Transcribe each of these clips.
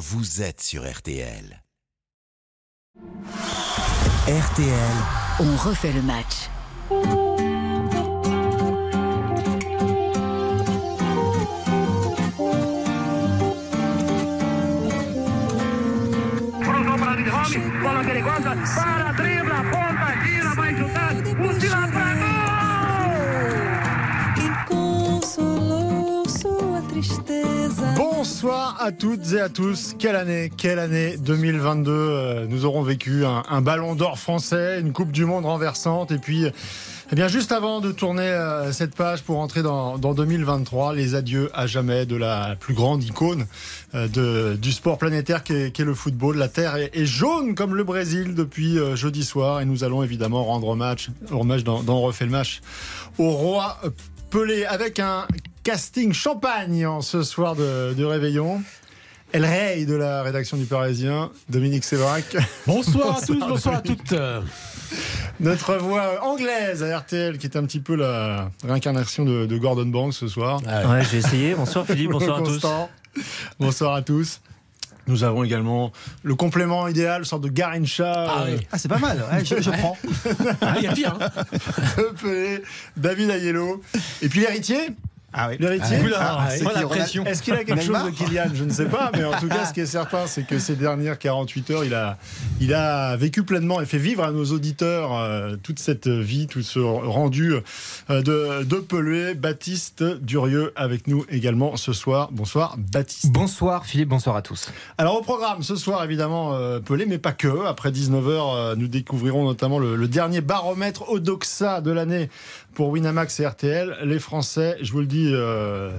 vous êtes sur RTL. RTL, On refait le match. Para Bonsoir à toutes et à tous. Quelle année, quelle année 2022. Euh, Nous aurons vécu un, ballon d'or français, une Coupe du Monde renversante. Et puis, eh bien, juste avant de tourner euh, cette page pour entrer dans, dans 2023, les adieux à jamais de la plus grande icône euh, du sport planétaire qu'est qu'est le football. La terre est, est jaune comme le Brésil depuis jeudi soir. Et nous allons évidemment rendre hommage, hommage dans, dans refait le match au roi Pelé avec un casting champagne en ce soir de, de réveillon. El Rey de la rédaction du Parisien, Dominique Sévrac. Bonsoir à tous, bonsoir à toutes. Notre voix anglaise à RTL, qui est un petit peu la réincarnation de, de Gordon Banks ce soir. Ouais, j'ai essayé. Bonsoir Philippe, bonsoir à tous. Bonsoir à tous. Nous avons également le complément idéal, sorte de Garincha. Ah oui. Ah, c'est pas mal, ouais, je, je prends. Ah, Il y a pire. hein. Pelé, David Ayello. Et puis l'héritier Ah oui. L'héritier Ah, Ronald Est-ce qu'il a quelque chose de Kylian Je ne sais pas, mais en tout cas, ce qui est certain, c'est que ces dernières 48 heures, il a, il a vécu pleinement et fait vivre à nos auditeurs euh, toute cette vie, tout ce rendu euh, de, de Pelé. Baptiste Durieux avec nous également ce soir. Bonsoir, Baptiste. Bonsoir Philippe, bonsoir à tous. Alors au programme ce soir évidemment euh, Pelé mais pas que. Après 19h euh, nous découvrirons notamment le, le dernier baromètre Odoxa de l'année pour Winamax et RTL. Les Français, je vous le dis euh,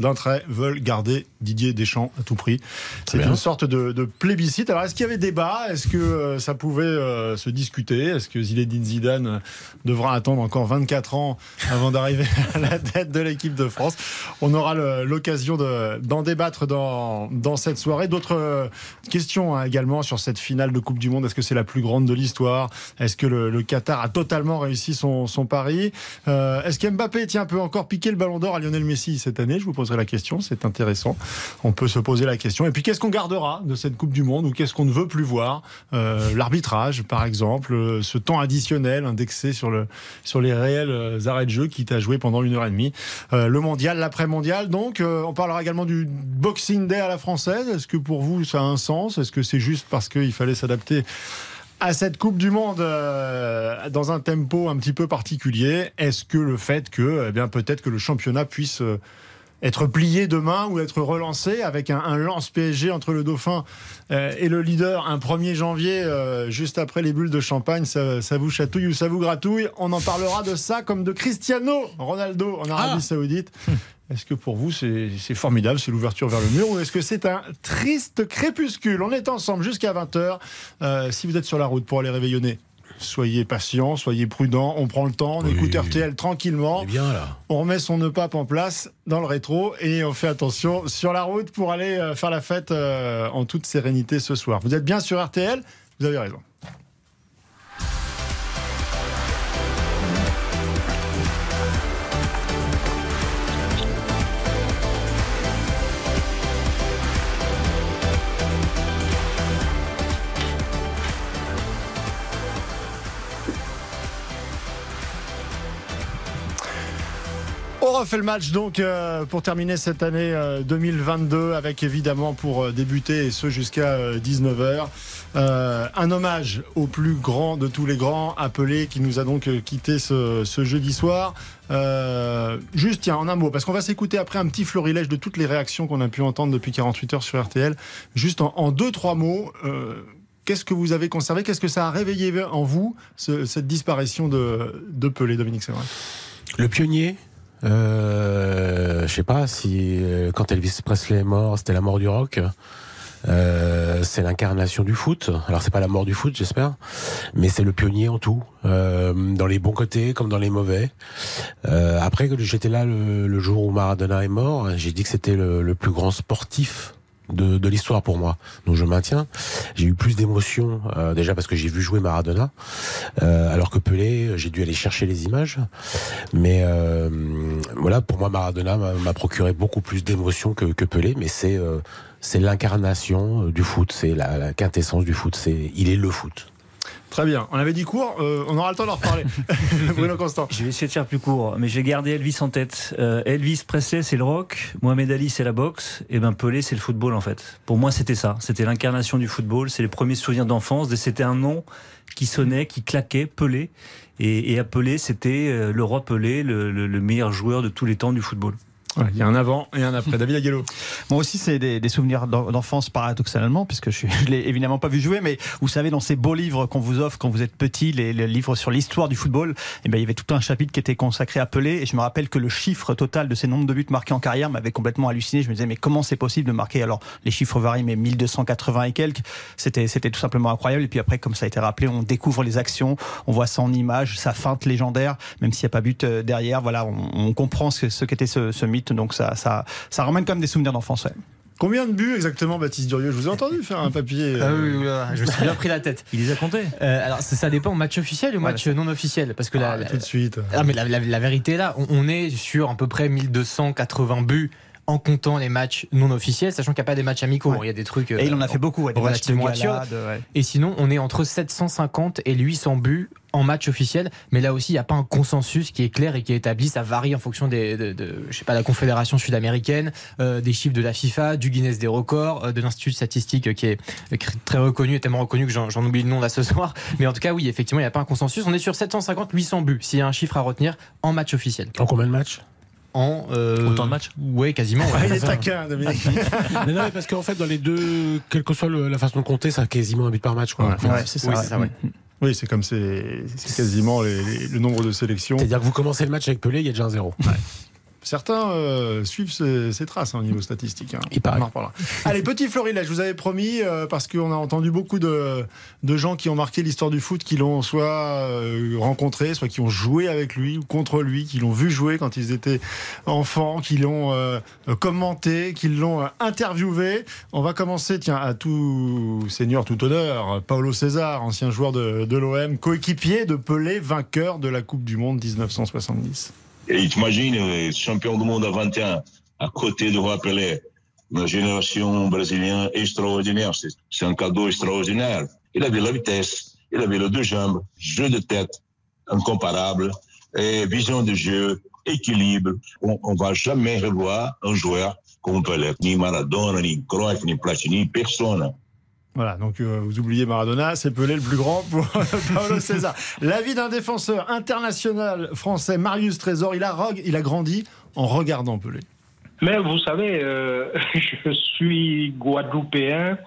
d'un trait, veulent garder Didier Deschamps à tout prix. C'est une sorte de, de plébiscite. Alors est-ce qu'il y avait débat? Est-ce que euh, ça pouvait euh, se discuter? Est-ce que Zinedine Zidane euh, devra attendre encore 24 ans avant d'arriver à la tête de l'équipe de France? On aura l'occasion de- d'en débattre dans, dans cette soirée. D'autres questions hein, également sur cette finale de Coupe du Monde. Est-ce que c'est la plus grande de l'histoire? Est-ce que le, le Qatar a totalement réussi son, son pari? Euh, Est-ce qu'Mbappé tiens, peut encore piquer le ballon d'or à Lionel Messi cette année? Je vous la question, c'est intéressant. On peut se poser la question. Et puis qu'est-ce qu'on gardera de cette Coupe du Monde ou qu'est-ce qu'on ne veut plus voir? Euh, L'arbitrage, par exemple, euh, ce temps additionnel indexé sur, le, sur les réels euh, arrêts de jeu qui t'a joué pendant une heure et demie. Le mondial, l'après-mondial. Donc, on parlera également du Boxing Day à la française. Est-ce que pour vous, ça a un sens? Est-ce que c'est juste parce qu'il fallait s'adapter à cette Coupe du Monde dans un tempo un petit peu particulier? Est-ce que le fait que, eh bien, peut-être que le championnat puisse être plié demain ou être relancé avec un, un lance PSG entre le Dauphin euh, et le leader un 1er janvier, euh, juste après les bulles de champagne, ça, ça vous chatouille ou ça vous gratouille? On en parlera de ça comme de Cristiano Ronaldo en Arabie Ah. Saoudite. Est-ce que pour vous c'est c'est formidable, c'est l'ouverture vers le mur ou est-ce que c'est un triste crépuscule? On est ensemble jusqu'à 20h. si vous êtes sur la route pour aller réveillonner, soyez patient, soyez prudent, on prend le temps, on Oui. écoute RTL tranquillement. On est bien là. On remet son nœud pape en place dans le rétro et on fait attention sur la route pour aller euh, faire la fête euh, en toute sérénité ce soir. Vous êtes bien sur RTL Vous avez raison. On refait le match donc euh, pour terminer cette année euh, 2022 avec évidemment pour euh, débuter et ce jusqu'à 19h un hommage au plus grand de tous les grands appelé qui nous a donc euh, quitté ce, jeudi soir. Euh, juste tiens en un mot parce qu'on va s'écouter après un petit florilège de toutes les réactions qu'on a pu entendre depuis 48 heures sur RTL. Juste en, deux trois mots. euh, Qu'est-ce que vous avez conservé? Qu'est-ce que ça a réveillé en vous, ce- cette disparition de, de Pelé, Dominique vrai. Le pionnier, euh, je sais pas si euh, quand Elvis Presley est mort, c'était la mort du rock. Euh, c'est l'incarnation du foot. Alors c'est pas la mort du foot, j'espère, mais c'est le pionnier en tout, euh, dans les bons côtés comme dans les mauvais. Euh, après que j'étais là le, le jour où Maradona est mort, j'ai dit que c'était le, le plus grand sportif de, de l'histoire pour moi. Donc je maintiens. J'ai eu plus d'émotions euh, déjà parce que j'ai vu jouer Maradona, euh, alors que Pelé, j'ai dû aller chercher les images. Mais euh, voilà, pour moi Maradona m'a procuré beaucoup plus d'émotions que, que Pelé. Mais c'est euh, c'est l'incarnation euh, du foot, c'est la, la quintessence du foot. C'est, il est le foot. Très bien. On avait dit court, euh, on aura le temps d'en reparler. Bruno Constant. Je vais essayer de faire plus court, mais j'ai gardé Elvis en tête. Euh, Elvis Presley, c'est le rock. Mohamed Ali, c'est la boxe. Et ben Pelé, c'est le football en fait. Pour moi, c'était ça. C'était l'incarnation du football. C'est les premiers souvenirs d'enfance. Et C'était un nom qui sonnait, qui claquait, Pelé. Et, et à Pelé, c'était euh, le roi Pelé, le, le- le meilleur joueur de tous les temps du football. Il y a un avant et un après. David Aguelo. Moi aussi, c'est des, des souvenirs d'en- d'enfance paradoxalement, puisque je, je l'ai évidemment pas vu jouer, mais vous savez, dans ces beaux livres qu'on vous offre quand vous êtes petit, les, les livres sur l'histoire du football, eh ben, il y avait tout un chapitre qui était consacré à Pelé, et je me rappelle que le chiffre total de ces nombres de buts marqués en carrière m'avait complètement halluciné. Je me disais, mais comment c'est possible de marquer? Alors, les chiffres varient, mais 1280 et quelques, c'était, c'était tout simplement incroyable. Et puis après, comme ça a été rappelé, on découvre les actions, on voit ça en images, sa feinte légendaire, même s'il n'y a pas but euh, derrière, voilà, on, on comprend ce, ce qu'était ce, ce mythe, donc ça, ça, ça ramène quand même des souvenirs d'enfance. ouais. Combien de buts exactement, Baptiste Durieux? Je vous ai entendu faire un papier. Ah euh, oui, oui, oui, je me suis bien pris la tête. Il les a comptés? Euh, alors ça, ça dépend match officiel ou match non officiel parce que ah, la- tout de suite. ah, mais la, la- la vérité est là, on, on est sur à peu près 1280 buts en comptant les matchs non officiels, sachant qu'il n'y a pas des matchs amicaux. Ouais. Il y a des trucs. Et il en a euh, fait beaucoup, ouais, des matchs de relativement absurdes. galade, ouais. Et sinon, on est entre 750 et 800 buts en match officiel. Mais là aussi, il n'y a pas un consensus qui est clair et qui est établi. Ça varie en fonction des, de, de- je sais pas, la Confédération sud-américaine, euh, des chiffres de la FIFA, du Guinness des records, euh, de l'Institut statistique euh, qui est très reconnu et tellement reconnu que j'en j'en oublie le nom là ce soir. Mais en tout cas, oui, effectivement, il n'y a pas un consensus. On est sur 750-800 buts, s'il y a un chiffre à retenir, en match officiel. En combien de matchs? En, euh, Autant de matchs Ouais, quasiment. ouais. Ah, il est taquin, Dominique. Mais non, mais parce qu'en fait, dans les deux, quelle que soit le- la façon de compter, ça a quasiment un but par match. Quoi. Ouais. En fait. Ouais, c'est ça. Oui, ouais. c'est ça, ouais. Oui, c'est comme c'est c'est quasiment les- les- le nombre de sélections. C'est-à-dire que vous commencez le match avec Pelé, il y a déjà un zéro. Certains euh, suivent ces, ces traces hein, au niveau statistique. hein. Il paraît. Allez, petit florilège, je vous avais promis, euh, parce qu'on a entendu beaucoup de, de gens qui ont marqué l'histoire du foot, qui l'ont soit euh, rencontré, soit qui ont joué avec lui ou contre lui, qui l'ont vu jouer quand ils étaient enfants, qui l'ont commenté, qui l'ont interviewé. On va commencer, tiens, à tout seigneur, tout honneur, Paolo César, ancien joueur de, de l'OM, coéquipier de Pelé, vainqueur de la Coupe du Monde 1970. Et t'imagines, euh, champion du monde à 21, à côté de Roi Pelé, une génération brésilienne extraordinaire. C'est- un cadeau extraordinaire. Il avait la vitesse, il avait les jambes, jeu de tête incomparable, et vision de jeu, équilibre. On, on va jamais revoir un joueur comme Pelé, ni Maradona, ni Cruyff, ni Platini, personne. Voilà, donc euh, vous oubliez Maradona, c'est Pelé le plus grand pour Paolo César. L'avis d'un défenseur international français, Marius Trésor, il a, il a grandi en regardant Pelé. Mais vous savez, euh, je suis guadeloupéen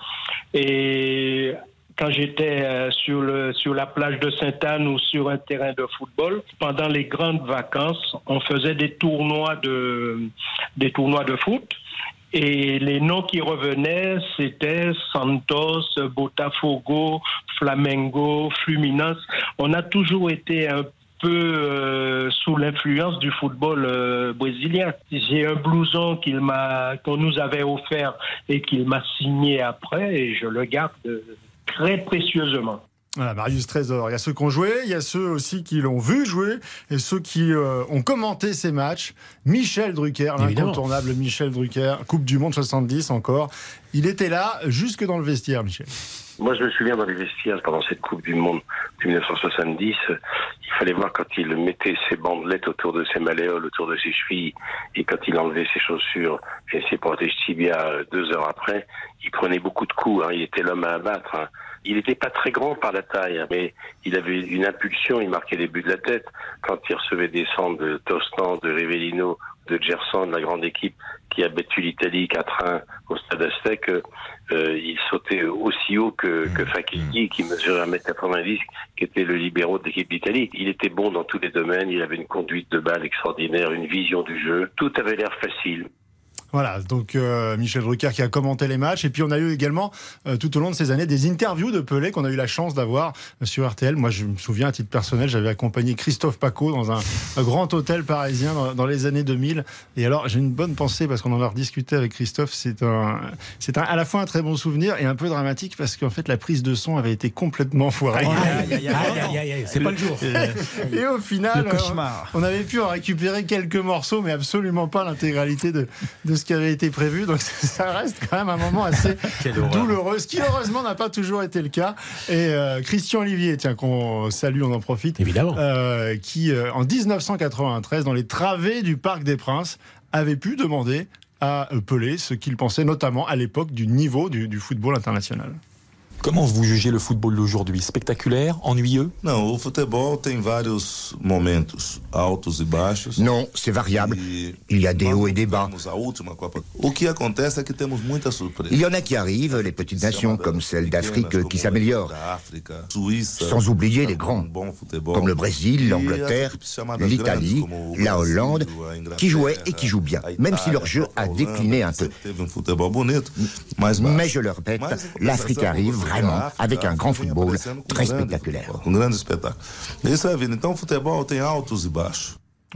et quand j'étais euh, sur, sur la plage de Sainte-Anne ou sur un terrain de football, pendant les grandes vacances, on faisait des tournois de, des tournois de foot. Et les noms qui revenaient, c'était Santos, Botafogo, Flamengo, Fluminense. On a toujours été un peu euh, sous l'influence du football euh, brésilien. J'ai un blouson qu'il m'a, qu'on nous avait offert et qu'il m'a signé après et je le garde très précieusement. Voilà, Marius Trésor. Il y a ceux qui ont joué, il y a ceux aussi qui l'ont vu jouer et ceux qui euh, ont commenté ces matchs. Michel Drucker, l'incontournable Michel Drucker, Coupe du Monde 70 encore. Il était là jusque dans le vestiaire, Michel. Moi, je me souviens dans les vestiaires pendant cette Coupe du Monde de 1970, euh, il fallait voir quand il mettait ses bandelettes autour de ses malléoles, autour de ses chevilles, et quand il enlevait ses chaussures et ses protèges tibia euh, deux heures après, il prenait beaucoup de coups. hein, il était l'homme à abattre. hein. Il n'était pas très grand par la taille, mais il avait une impulsion, il marquait les buts de la tête. Quand il recevait des centres de Tostan, de Rivellino, de Gerson, la grande équipe qui a battu l'Italie 4-1 au stade Aztec, euh, euh, il sautait aussi haut que, que Fakiki, qui mesurait 1m90, qui était le libéraux de l'équipe d'Italie. Il était bon dans tous les domaines, il avait une conduite de balle extraordinaire, une vision du jeu. Tout avait l'air facile. Voilà, donc euh, Michel Drucker qui a commenté les matchs. Et puis on a eu également, euh, tout au long de ces années, des interviews de Pelé qu'on a eu la chance d'avoir euh, sur RTL. Moi, je me souviens, à titre personnel, j'avais accompagné Christophe Paco dans un, un grand hôtel parisien dans, dans les années 2000. Et alors, j'ai une bonne pensée parce qu'on en a rediscuté avec Christophe. C'est un, c'est à la fois un très bon souvenir et un peu dramatique parce qu'en fait, la prise de son avait été complètement foirée. C'est pas le jour. Et au final, on avait pu en récupérer quelques morceaux, mais absolument pas l'intégralité de, de ce qui avait été prévu. Donc ça reste quand même un moment assez douloureux, ce qui heureusement n'a pas toujours été le cas. Et euh, Christian Olivier, tiens, qu'on salue, on en profite, Évidemment. euh, qui euh, en 1993, dans les travées du Parc des Princes, avait pu demander à Pelé ce qu'il pensait notamment à l'époque du niveau du, du football international. Comment vous jugez le football d'aujourd'hui? Spectaculaire? Ennuyeux? Não, o futebol tem vários momentos altos e baixos. Non, c'est variable. E Il y a des hauts et des bas. tivemos a última Copa. O que acontece é que temos muita surpresa. Il y en a qui arrivent, les petites nations comme celle d'Afrique qui s'améliorent. Sans oublier les com grands, comme le Brésil, E l'Angleterre, l'Italie, la Hollande, qui jouaient et qui jouent bien, même si leur jeu a décliné un peu. um mais je le répète, l'Afrique arrive vraiment avec a un grand football très spectaculaire.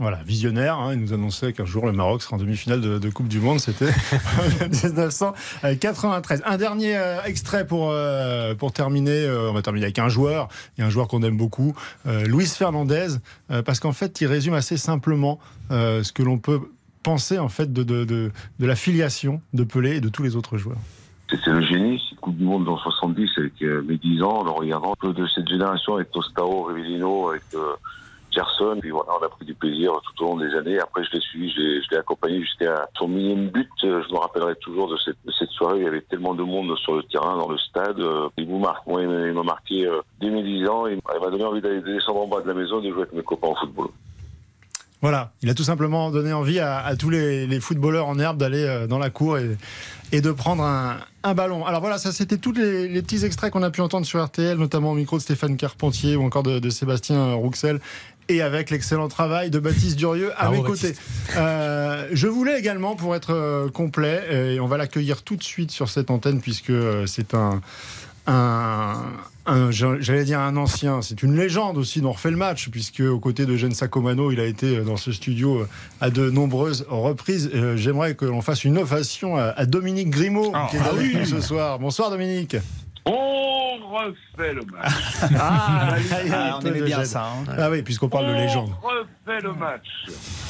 Voilà, visionnaire, hein, il nous annonçait qu'un jour le Maroc sera en demi-finale de, de Coupe du Monde, c'était en 1993. Un dernier euh, extrait pour, euh, pour terminer, euh, on va terminer avec un joueur, et un joueur qu'on aime beaucoup, euh, Luis Fernandez, euh, parce qu'en fait il résume assez simplement euh, ce que l'on peut penser en fait de, de, de, de la filiation de Pelé et de tous les autres joueurs. C'était le génie, Du Monde dans 70 avec mes 10 ans, en regardant un peu de cette génération avec Tostao, Rivellino, avec euh, Gerson. Puis voilà, on a pris du plaisir tout au long des années. Après, je l'ai suivi, je l'ai, accompagné jusqu'à son millième but. Euh, Je me rappellerai toujours de cette, de cette soirée. Il y avait tellement de monde sur le terrain, dans le stade. Euh, Il vous marque. Moi, il m'a marqué dès mes 10 ans. Il m'a donné envie d'aller descendre en bas de la maison et de jouer avec mes copains au football. Voilà, il a tout simplement donné envie à, à tous les, les footballeurs en herbe d'aller euh, dans la cour et, et de prendre un, un ballon. Alors voilà, ça c'était tous les, les petits extraits qu'on a pu entendre sur RTL, notamment au micro de Stéphane Carpentier ou encore de, de Sébastien Rouxel. Et avec l'excellent travail de Baptiste Durieux à Bravo, mes côtés. Euh, je voulais également, pour être euh, complet, et on va l'accueillir tout de suite sur cette antenne, puisque c'est un, un, un- j'allais dire un ancien, c'est une légende aussi dont refait le match, puisque aux côtés de Jeanne Sacomano, il a été dans ce studio à de nombreuses reprises. Euh, J'aimerais que l'on fasse une ovation à, Dominique Grimaud, qui est avec nous ce soir. Bonsoir Dominique. On refait le match. Ah, Ah, on aimait bien ça. hein. Ah oui, puisqu'on parle de légende. On refait le match.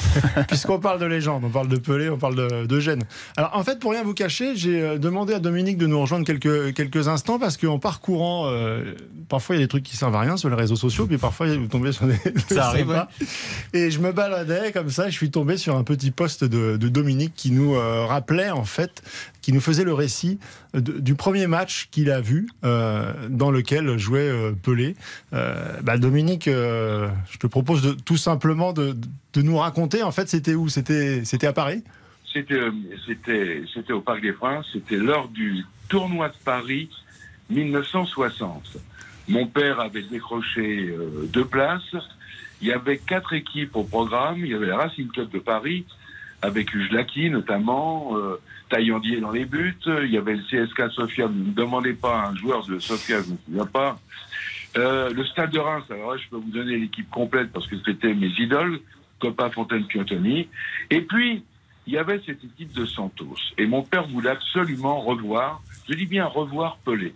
Puisqu'on parle de légende, on parle de Pelé, on parle de, de Gênes. Alors en fait, pour rien vous cacher, j'ai euh, demandé à Dominique de nous rejoindre quelques, quelques instants parce qu'en parcourant, euh, parfois il y a des trucs qui servent à rien sur les réseaux sociaux, puis parfois vous tombez sur des. Ça arrive, sympas. Et je me baladais comme ça, je suis tombé sur un petit post de, de Dominique qui nous euh, rappelait en fait, qui nous faisait le récit du premier match qu'il a vu euh, dans lequel jouait euh, Pelé. Euh, bah, Dominique, je te propose de, tout simplement de, nous raconter en fait c'était où? C'était à Paris? C'était, au Parc des Princes. C'était lors du tournoi de Paris 1960. Mon père avait décroché deux places. Il y avait quatre équipes au programme. Il y avait la Racing Club de Paris, avec Ujlaki notamment, Taillandier dans les buts. Il y avait le CSK Sofia. Ne me demandez pas un joueur de Sofia, je ne me souviens pas. Euh, le Stade de Reims, alors là, je peux vous donner l'équipe complète parce que c'était mes idoles, Copa Fontaine Piantoni. Et puis, il y avait cette équipe de Santos. Et mon père voulait absolument revoir, je dis bien revoir Pelé.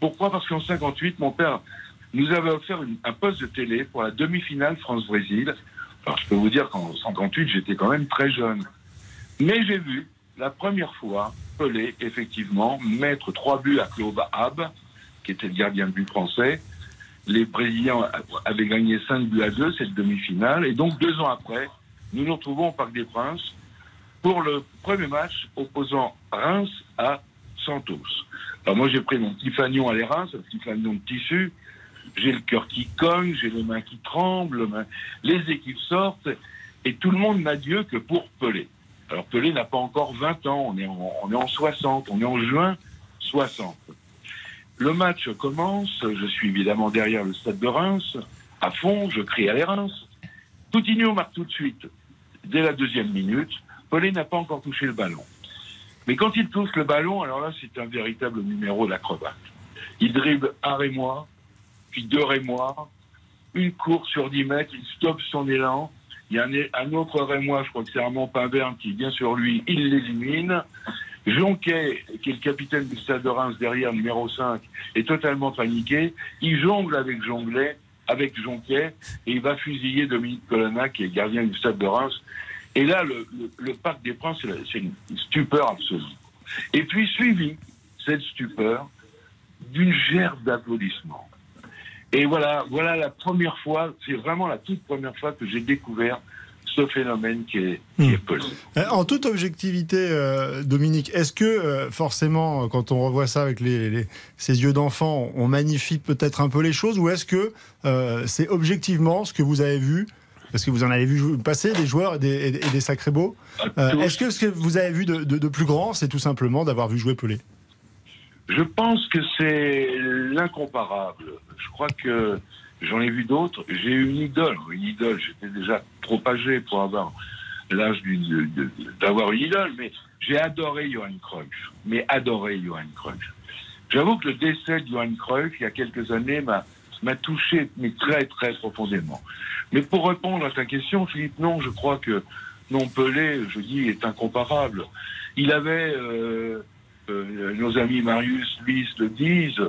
Pourquoi? Parce qu'en 58, mon père nous avait offert un poste de télé pour la demi-finale France-Brésil. Alors, je peux vous dire qu'en 58, j'étais quand même très jeune. Mais j'ai vu, la première fois, Pelé, effectivement, mettre trois buts à Claude Hab, qui était le gardien de but français. Les Brésiliens avaient gagné 5 buts à 2, cette demi-finale. Et donc, deux ans après, nous nous retrouvons au Parc des Princes pour le premier match opposant Reims à Santos. Alors moi, j'ai pris mon petit à les Reims, un petit de tissu. J'ai le cœur qui cogne, j'ai les mains qui tremblent, les équipes sortent, et tout le monde n'a Dieu que pour Pelé. Alors Pelé n'a pas encore 20 ans, on est, en, on est en 60, on est en juin 60. Le match commence, je suis évidemment derrière le stade de Reims, à fond, je crie à les Reims. Coutinho marque tout de suite, dès la deuxième minute. Pelé n'a pas encore touché le ballon. Mais quand il touche le ballon, alors là, c'est un véritable numéro d'acrobate. Il dribble un Rémois, puis deux Rémois, une course sur 10 mètres, il stoppe son élan. Il y a un, autre Rémois, je crois que c'est Armand Pimbert, qui vient sur lui, il l'élimine. Jonquet, qui est le capitaine du stade de Reims derrière, numéro 5, est totalement paniqué. Il jongle avec Jonglet, avec Jonquet, et il va fusiller Dominique Colonna, qui est gardien du stade de Reims. Et là, le, le- Parc des Princes, c'est une stupeur absolue. Et puis suivi, cette stupeur, d'une gerbe d'applaudissements. Et voilà, voilà la première fois, c'est vraiment la toute première fois que j'ai découvert ce phénomène qui est, qui est Pelé. Euh, En toute objectivité, euh, Dominique, est-ce que euh, forcément, quand on revoit ça avec les, yeux d'enfant, on magnifie peut-être un peu les choses ou est-ce que euh, c'est objectivement ce que vous avez vu parce que vous en avez vu passer des joueurs et des, et sacrés beaux. Est-ce que ce que vous avez vu de, de- de plus grand, c'est tout simplement d'avoir vu jouer Pelé? Je pense que c'est l'incomparable. Je crois que j'en ai vu d'autres. J'ai eu une idole. Une idole, j'étais déjà trop âgé pour avoir l'âge d'avoir une idole, mais j'ai adoré Johan Cruyff. Mais adoré Johan Cruyff. J'avoue que le décès de Johan Cruyff, il y a quelques années, m'a touché mais très très profondément. Mais pour répondre à ta question, Philippe, non, je crois que non Pelé, je dis, est incomparable. Il avait euh, euh, nos amis Marius, Luis le disent,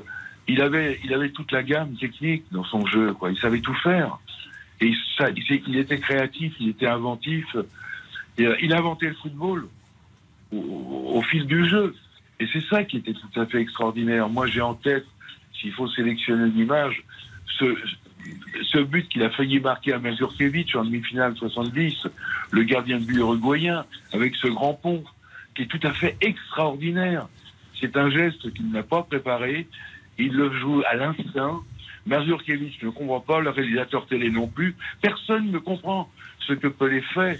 il avait, toute la gamme technique dans son jeu, quoi. Il savait tout faire. Et il, était créatif, il était inventif. Euh, il a inventé le football au, fil du jeu. Et c'est ça qui était tout à fait extraordinaire. Moi, j'ai en tête, s'il faut sélectionner une image, ce, ce but qu'il a failli marquer à Mazurkiewicz en demi-finale 70, le gardien de but uruguayen, avec ce grand pont, qui est tout à fait extraordinaire. C'est un geste qu'il n'a pas préparé. Il le joue à l'instinct. Mazurkiewicz ne comprend pas, le réalisateur télé non plus. Personne ne comprend ce que Pelé fait.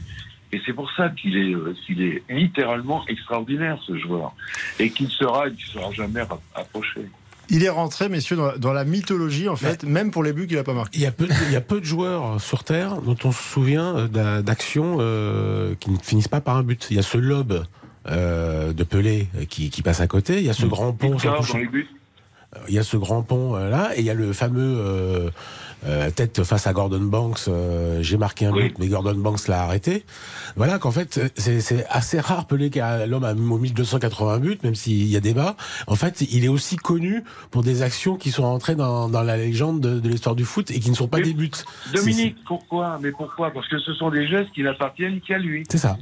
Et c'est pour ça qu'il est, euh, qu'il est littéralement extraordinaire, ce joueur. Et qu'il sera, il ne sera jamais approché. Il est rentré, messieurs, dans, dans la mythologie, en fait, même pour les buts qu'il n'a pas marqués. Il y, a peu, il y a peu de joueurs sur Terre dont on se souvient euh, d'a- d'actions euh, qui ne finissent pas par un but. Il y a ce lobe euh, de Pelé euh, qui, qui passe à côté, il y a ce grand pont sans toucher- buts. il y a ce grand pont euh, là, et il y a le fameux euh, euh, tête face à Gordon Banks. euh, J'ai marqué un but, mais Gordon Banks l'a arrêté. Voilà qu'en fait, euh, c'est assez rare Pelé qu'à l'homme a au 1280 buts, même s'il y a débat. En fait, il est aussi connu pour des actions qui sont rentrées dans, dans la légende de, de l'histoire du foot et qui ne sont pas des buts. Dominique, pourquoi? Mais pourquoi? Parce que ce sont des gestes qui n'appartiennent qu'à lui. C'est ça.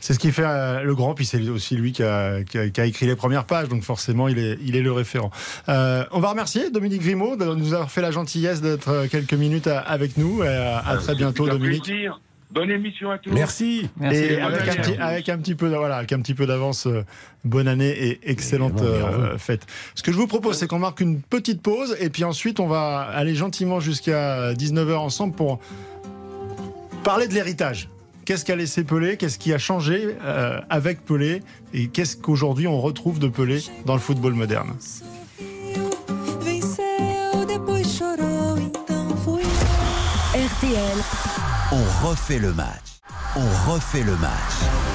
C'est ce qui fait euh, le grand, puis c'est aussi lui qui a, qui a- qui a écrit les premières pages, donc forcément il est, il est le référent. Euh, on va remercier Dominique Grimaud de nous avoir fait la gentillesse d'être euh, quelques minutes à- avec nous. Et à, à très bientôt, Dominique. plaisir. Bonne émission à tous. Merci. Et avec un, petit, vous. avec un petit peu, de- voilà, avec un petit peu d'avance, euh, bonne année et excellente euh, fête. Ce que je vous propose, c'est qu'on marque une petite pause et puis ensuite on va aller gentiment jusqu'à 19h ensemble pour parler de l'héritage. Qu'est-ce qu'a laissé Pelé? Qu'est-ce qui a changé euh, avec Pelé? Et qu'est-ce qu'aujourd'hui on retrouve de Pelé dans le football moderne? RTL, On refait le match. On refait le match.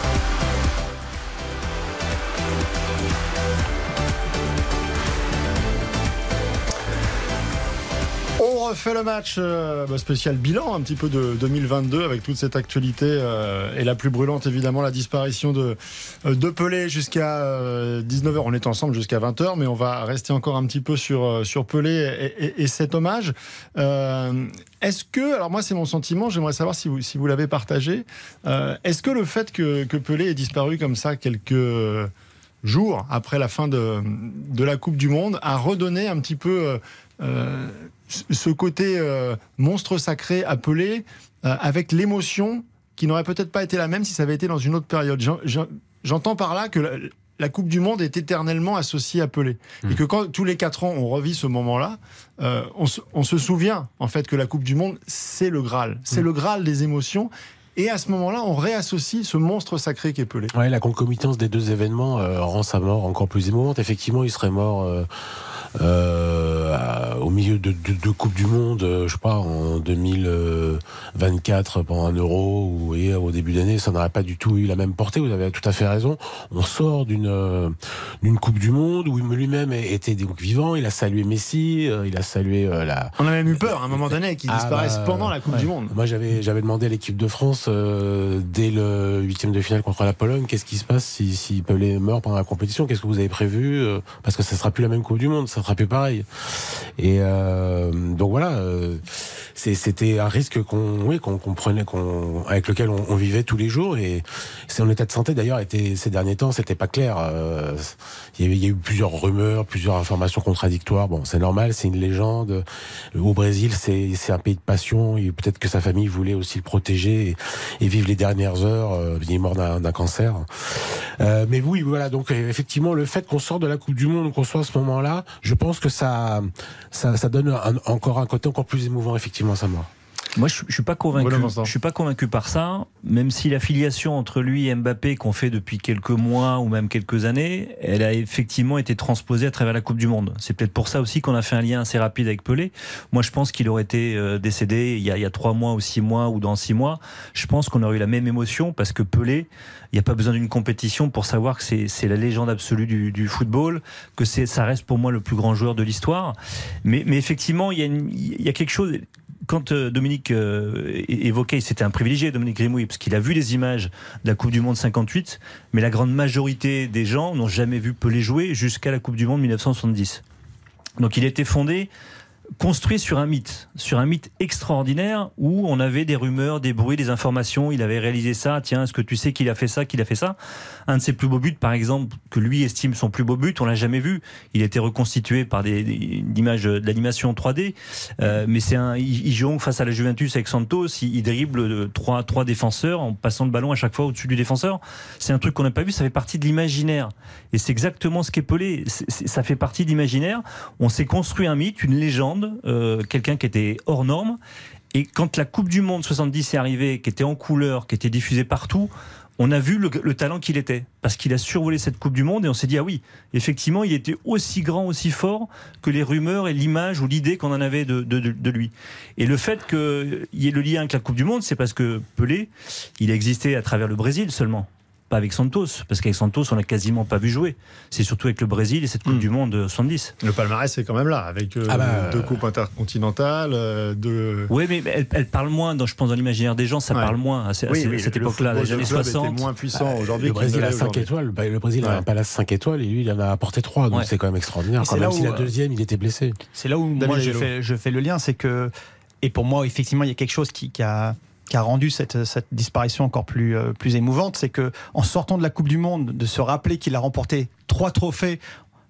On refait le match euh, bah, spécial bilan un petit peu de 2022 avec toute cette actualité euh, et la plus brûlante évidemment la disparition de, euh, de Pelé jusqu'à 19h. On est ensemble jusqu'à 20h mais on va rester encore un petit peu sur, sur Pelé et, et- et cet hommage. Est-ce que, alors moi c'est mon sentiment, j'aimerais savoir si vous, si vous l'avez partagé, est-ce que le fait que, Pelé ait disparu comme ça quelques jours après la fin de, de la Coupe du Monde a redonné un petit peu ce côté euh, monstre sacré appelé euh, avec l'émotion qui n'aurait peut-être pas été la même si ça avait été dans une autre période. J'en- j'en- J'entends par là que la, la Coupe du Monde est éternellement associée à Pelé. Et que quand tous les quatre ans on revit ce moment-là, euh, on, se, on se souvient en fait que la Coupe du Monde, c'est le Graal. C'est le Graal des émotions. Et à ce moment-là, on réassocie ce monstre sacré qu'est Pelé. Ouais, la concomitance des deux événements euh, rend sa mort encore plus émouvante. Effectivement, il serait mort euh, euh, au milieu de deux Coupes du Monde, euh, je sais pas, en 2024 pendant un euro, ou, vous voyez, au début d'année, ça n'aurait pas du tout eu la même portée. Vous avez tout à fait raison. On sort d'une euh, d'une Coupe du Monde où lui-même était donc vivant. Il a salué Messi, euh, il a salué la. On a même eu peur à un moment donné qu'il Ah, disparaisse bah, pendant la Coupe ouais. du Monde. Moi, j'avais j'avais demandé à l'équipe de France euh, dès le huitième de finale contre la Pologne, qu'est-ce qui se passe si, si Pelé meurt pendant la compétition? Qu'est-ce que vous avez prévu Parce que ça sera plus la même Coupe du Monde. Ça, attrapé pareil. Et euh, donc voilà, euh, c'était un risque qu'on oui, qu'on qu'on prenait, qu'on avec lequel on, vivait tous les jours. Et son état de santé d'ailleurs était ces derniers temps, c'était pas clair. Euh, il y, a eu plusieurs rumeurs, plusieurs informations contradictoires. Bon, c'est normal, c'est une légende. Au Brésil, c'est un pays de passion. Peut-être que sa famille voulait aussi le protéger et, vivre les dernières heures. Euh, Il est mort d'un cancer. Euh, mais oui, voilà. Donc effectivement, le fait qu'on sorte de la Coupe du Monde, qu'on soit à ce moment-là, je pense que ça, ça, ça donne encore un côté encore plus émouvant effectivement sa mort. Moi, je, je suis pas convaincu. Voilà. Je suis pas convaincu par ça, même si la filiation entre lui et Mbappé qu'on fait depuis quelques mois ou même quelques années, elle a effectivement été transposée à travers la Coupe du Monde. C'est peut-être pour ça aussi qu'on a fait un lien assez rapide avec Pelé. Moi, je pense qu'il aurait été euh, décédé il y, a, il y a trois mois ou six mois ou dans six mois. Je pense qu'on aurait eu la même émotion parce que Pelé, il n'y a pas besoin d'une compétition pour savoir que c'est la légende absolue du, du football, que ça reste pour moi le plus grand joueur de l'histoire. Mais, mais effectivement, il y, a une- il y a quelque chose quand euh, Dominique euh, évoquait, c'était un privilégié, Dominique Grimouille, parce qu'il a vu les images de la Coupe du Monde 58, mais la grande majorité des gens n'ont jamais vu Pelé jouer jusqu'à la Coupe du Monde 1970. Donc il été fondé, construit sur un mythe, sur un mythe extraordinaire où on avait des rumeurs, des bruits, des informations. Il avait réalisé ça. Tiens, est-ce que tu sais qu'il a fait ça, qu'il a fait ça? Un de ses plus beaux buts, par exemple, que lui estime son plus beau but, on l'a jamais vu. Il a été reconstitué par des, images de l'animation 3D, Euh, mais c'est un. Il, il joue face à la Juventus avec Santos. Il, il euh, trois trois défenseurs en passant le ballon à chaque fois au-dessus du défenseur. C'est un truc qu'on n'a pas vu. Ça fait partie de l'imaginaire. Et c'est exactement ce qu'est Pelé. Ça fait partie de l'imaginaire. On s'est construit un mythe, une légende, euh, quelqu'un qui était hors norme. Et quand la Coupe du Monde 70 est arrivée, qui était en couleur, qui était diffusée partout, on a vu le, le talent qu'il était. Parce qu'il a survolé cette Coupe du Monde et on s'est dit, ah oui, effectivement, il était aussi grand, aussi fort que les rumeurs et l'image ou l'idée qu'on en avait de, de- lui. Et le fait qu'il y ait le lien avec la Coupe du Monde, c'est parce que Pelé, il a existé à travers le Brésil seulement. Pas avec Santos, parce qu'avec Santos, on l'a quasiment pas vu jouer. C'est surtout avec le Brésil et cette Coupe du Monde euh, 70. Le palmarès, c'est quand même là, avec euh, Ah bah, deux coupes intercontinentales, euh, deux. Oui, mais elle, elle parle moins, dans, je pense, dans l'imaginaire des gens, ça Ouais. parle moins à, ce- à Oui, ce- oui, cette époque-là, les années club était 60. moins puissant aujourd'hui Le qu'il Brésil a l'est 5 aujourd'hui. étoiles. Bah, Le Brésil a Ouais. un palace 5 étoiles et lui, il en a apporté 3. Donc Ouais. c'est quand même extraordinaire. Quand c'est même là si où, la euh, deuxième, il était blessé. C'est là où moi je fais, je fais le lien, c'est que, et pour moi effectivement il y a quelque chose qui, qui a, qui a rendu cette, disparition encore plus, euh, plus émouvante, c'est que en sortant de la Coupe du Monde, de se rappeler qu'il a remporté trois trophées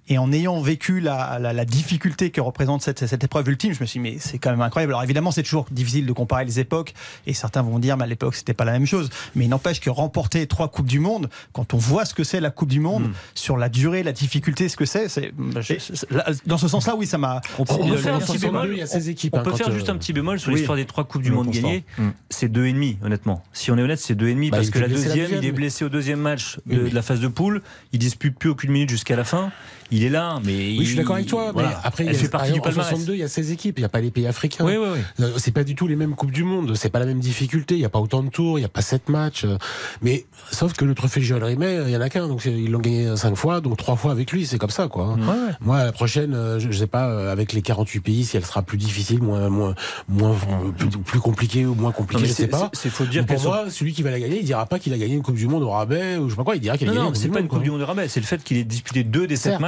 et en ayant vécu la, la, la difficulté que représente cette, cette épreuve ultime, je me suis dit, mais c'est quand même incroyable. Alors évidemment, c'est toujours difficile de comparer les époques, et certains vont dire, mais à l'époque, c'était pas la même chose. Mais il n'empêche que remporter trois Coupes du Monde, quand on voit ce que c'est la Coupe du Monde, sur la durée, la difficulté, ce que c'est, c'est, là, dans ce sens-là, oui, ça m'a. On peut, on faire un petit bémol. ces équipes, On hein, peut faire euh, juste un petit bémol sur oui. l'histoire des trois coupes du Le monde constant. gagnées. Mm. C'est deux et demi, honnêtement. Si on est honnête, c'est deux et demi Bah, parce que la deuxième, il est blessé au deuxième match de, Oui, de la phase de poule. Il dispute plus aucune minute jusqu'à la fin. Il est là, mais Oui, je suis d'accord avec toi. voilà. Mais après, elle il y a, fait partie par du en palmarès. 62, il y a 16 équipes. Il n'y a pas les pays africains. Oui, oui, oui. Euh, C'est pas du tout les mêmes coupes du monde. C'est pas la même difficulté. Il n'y a pas autant de tours. Il n'y a pas sept matchs. euh, Mais sauf que le trophée Joël Rimet, il y en a qu'un. Donc ils l'ont gagné cinq fois. Donc trois fois avec lui. C'est comme ça, quoi. hein. Ouais, ouais. Moi, la prochaine, euh, je, je sais pas, euh, avec les 48 pays, si elle sera plus difficile, moins, moins, moins, euh, plus, plus compliquée ou moins compliquée, je sais pas. c'est- faut dire Pour moi, celui qui va la gagner, il dira pas qu'il a gagné une Coupe du Monde au rabais ou je sais pas quoi. Il dira qu'il a Non, gagné non, c'est pas une Coupe du Monde de rabais, c'est le fait qu'il ait disputé deux des sept Certes.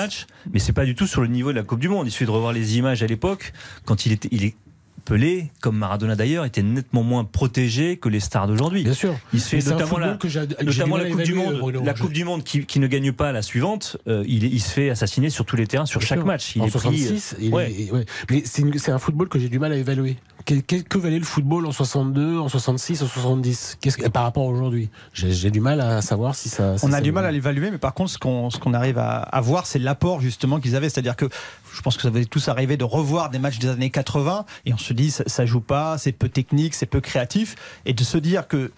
Mais c'est pas du tout sur le niveau de la Coupe du Monde. Il suffit de revoir les images à l'époque, quand il était, il est Pelé, comme Maradona d'ailleurs, était nettement moins protégé que les stars d'aujourd'hui. Bien sûr. Il se fait notamment la, que notamment Coupe du Monde, Bruno. la Je- Coupe du Monde qui, qui ne gagne pas la suivante, euh, il, se fait assassiner sur tous les terrains, sur Bien chaque sûr. match. Il en est pris, 66, il est- ouais. Mais c'est un football que j'ai du mal à évaluer. Que, que- valait le football en 62, en 66, en 70 Qu'est-ce que, Par rapport à aujourd'hui? J'ai du mal à savoir si ça. si On a du mal à l'évaluer, mais par contre, ce qu'on ce qu'on arrive à, à voir, c'est l'apport justement qu'ils avaient. C'est-à-dire que je pense que ça vous est tous arrivé de revoir des matchs des années 80 et on se dit ça, ça joue pas, c'est peu technique, c'est peu créatif, et de se dire que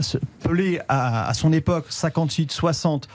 ce Pelé à, à son époque, 58, 60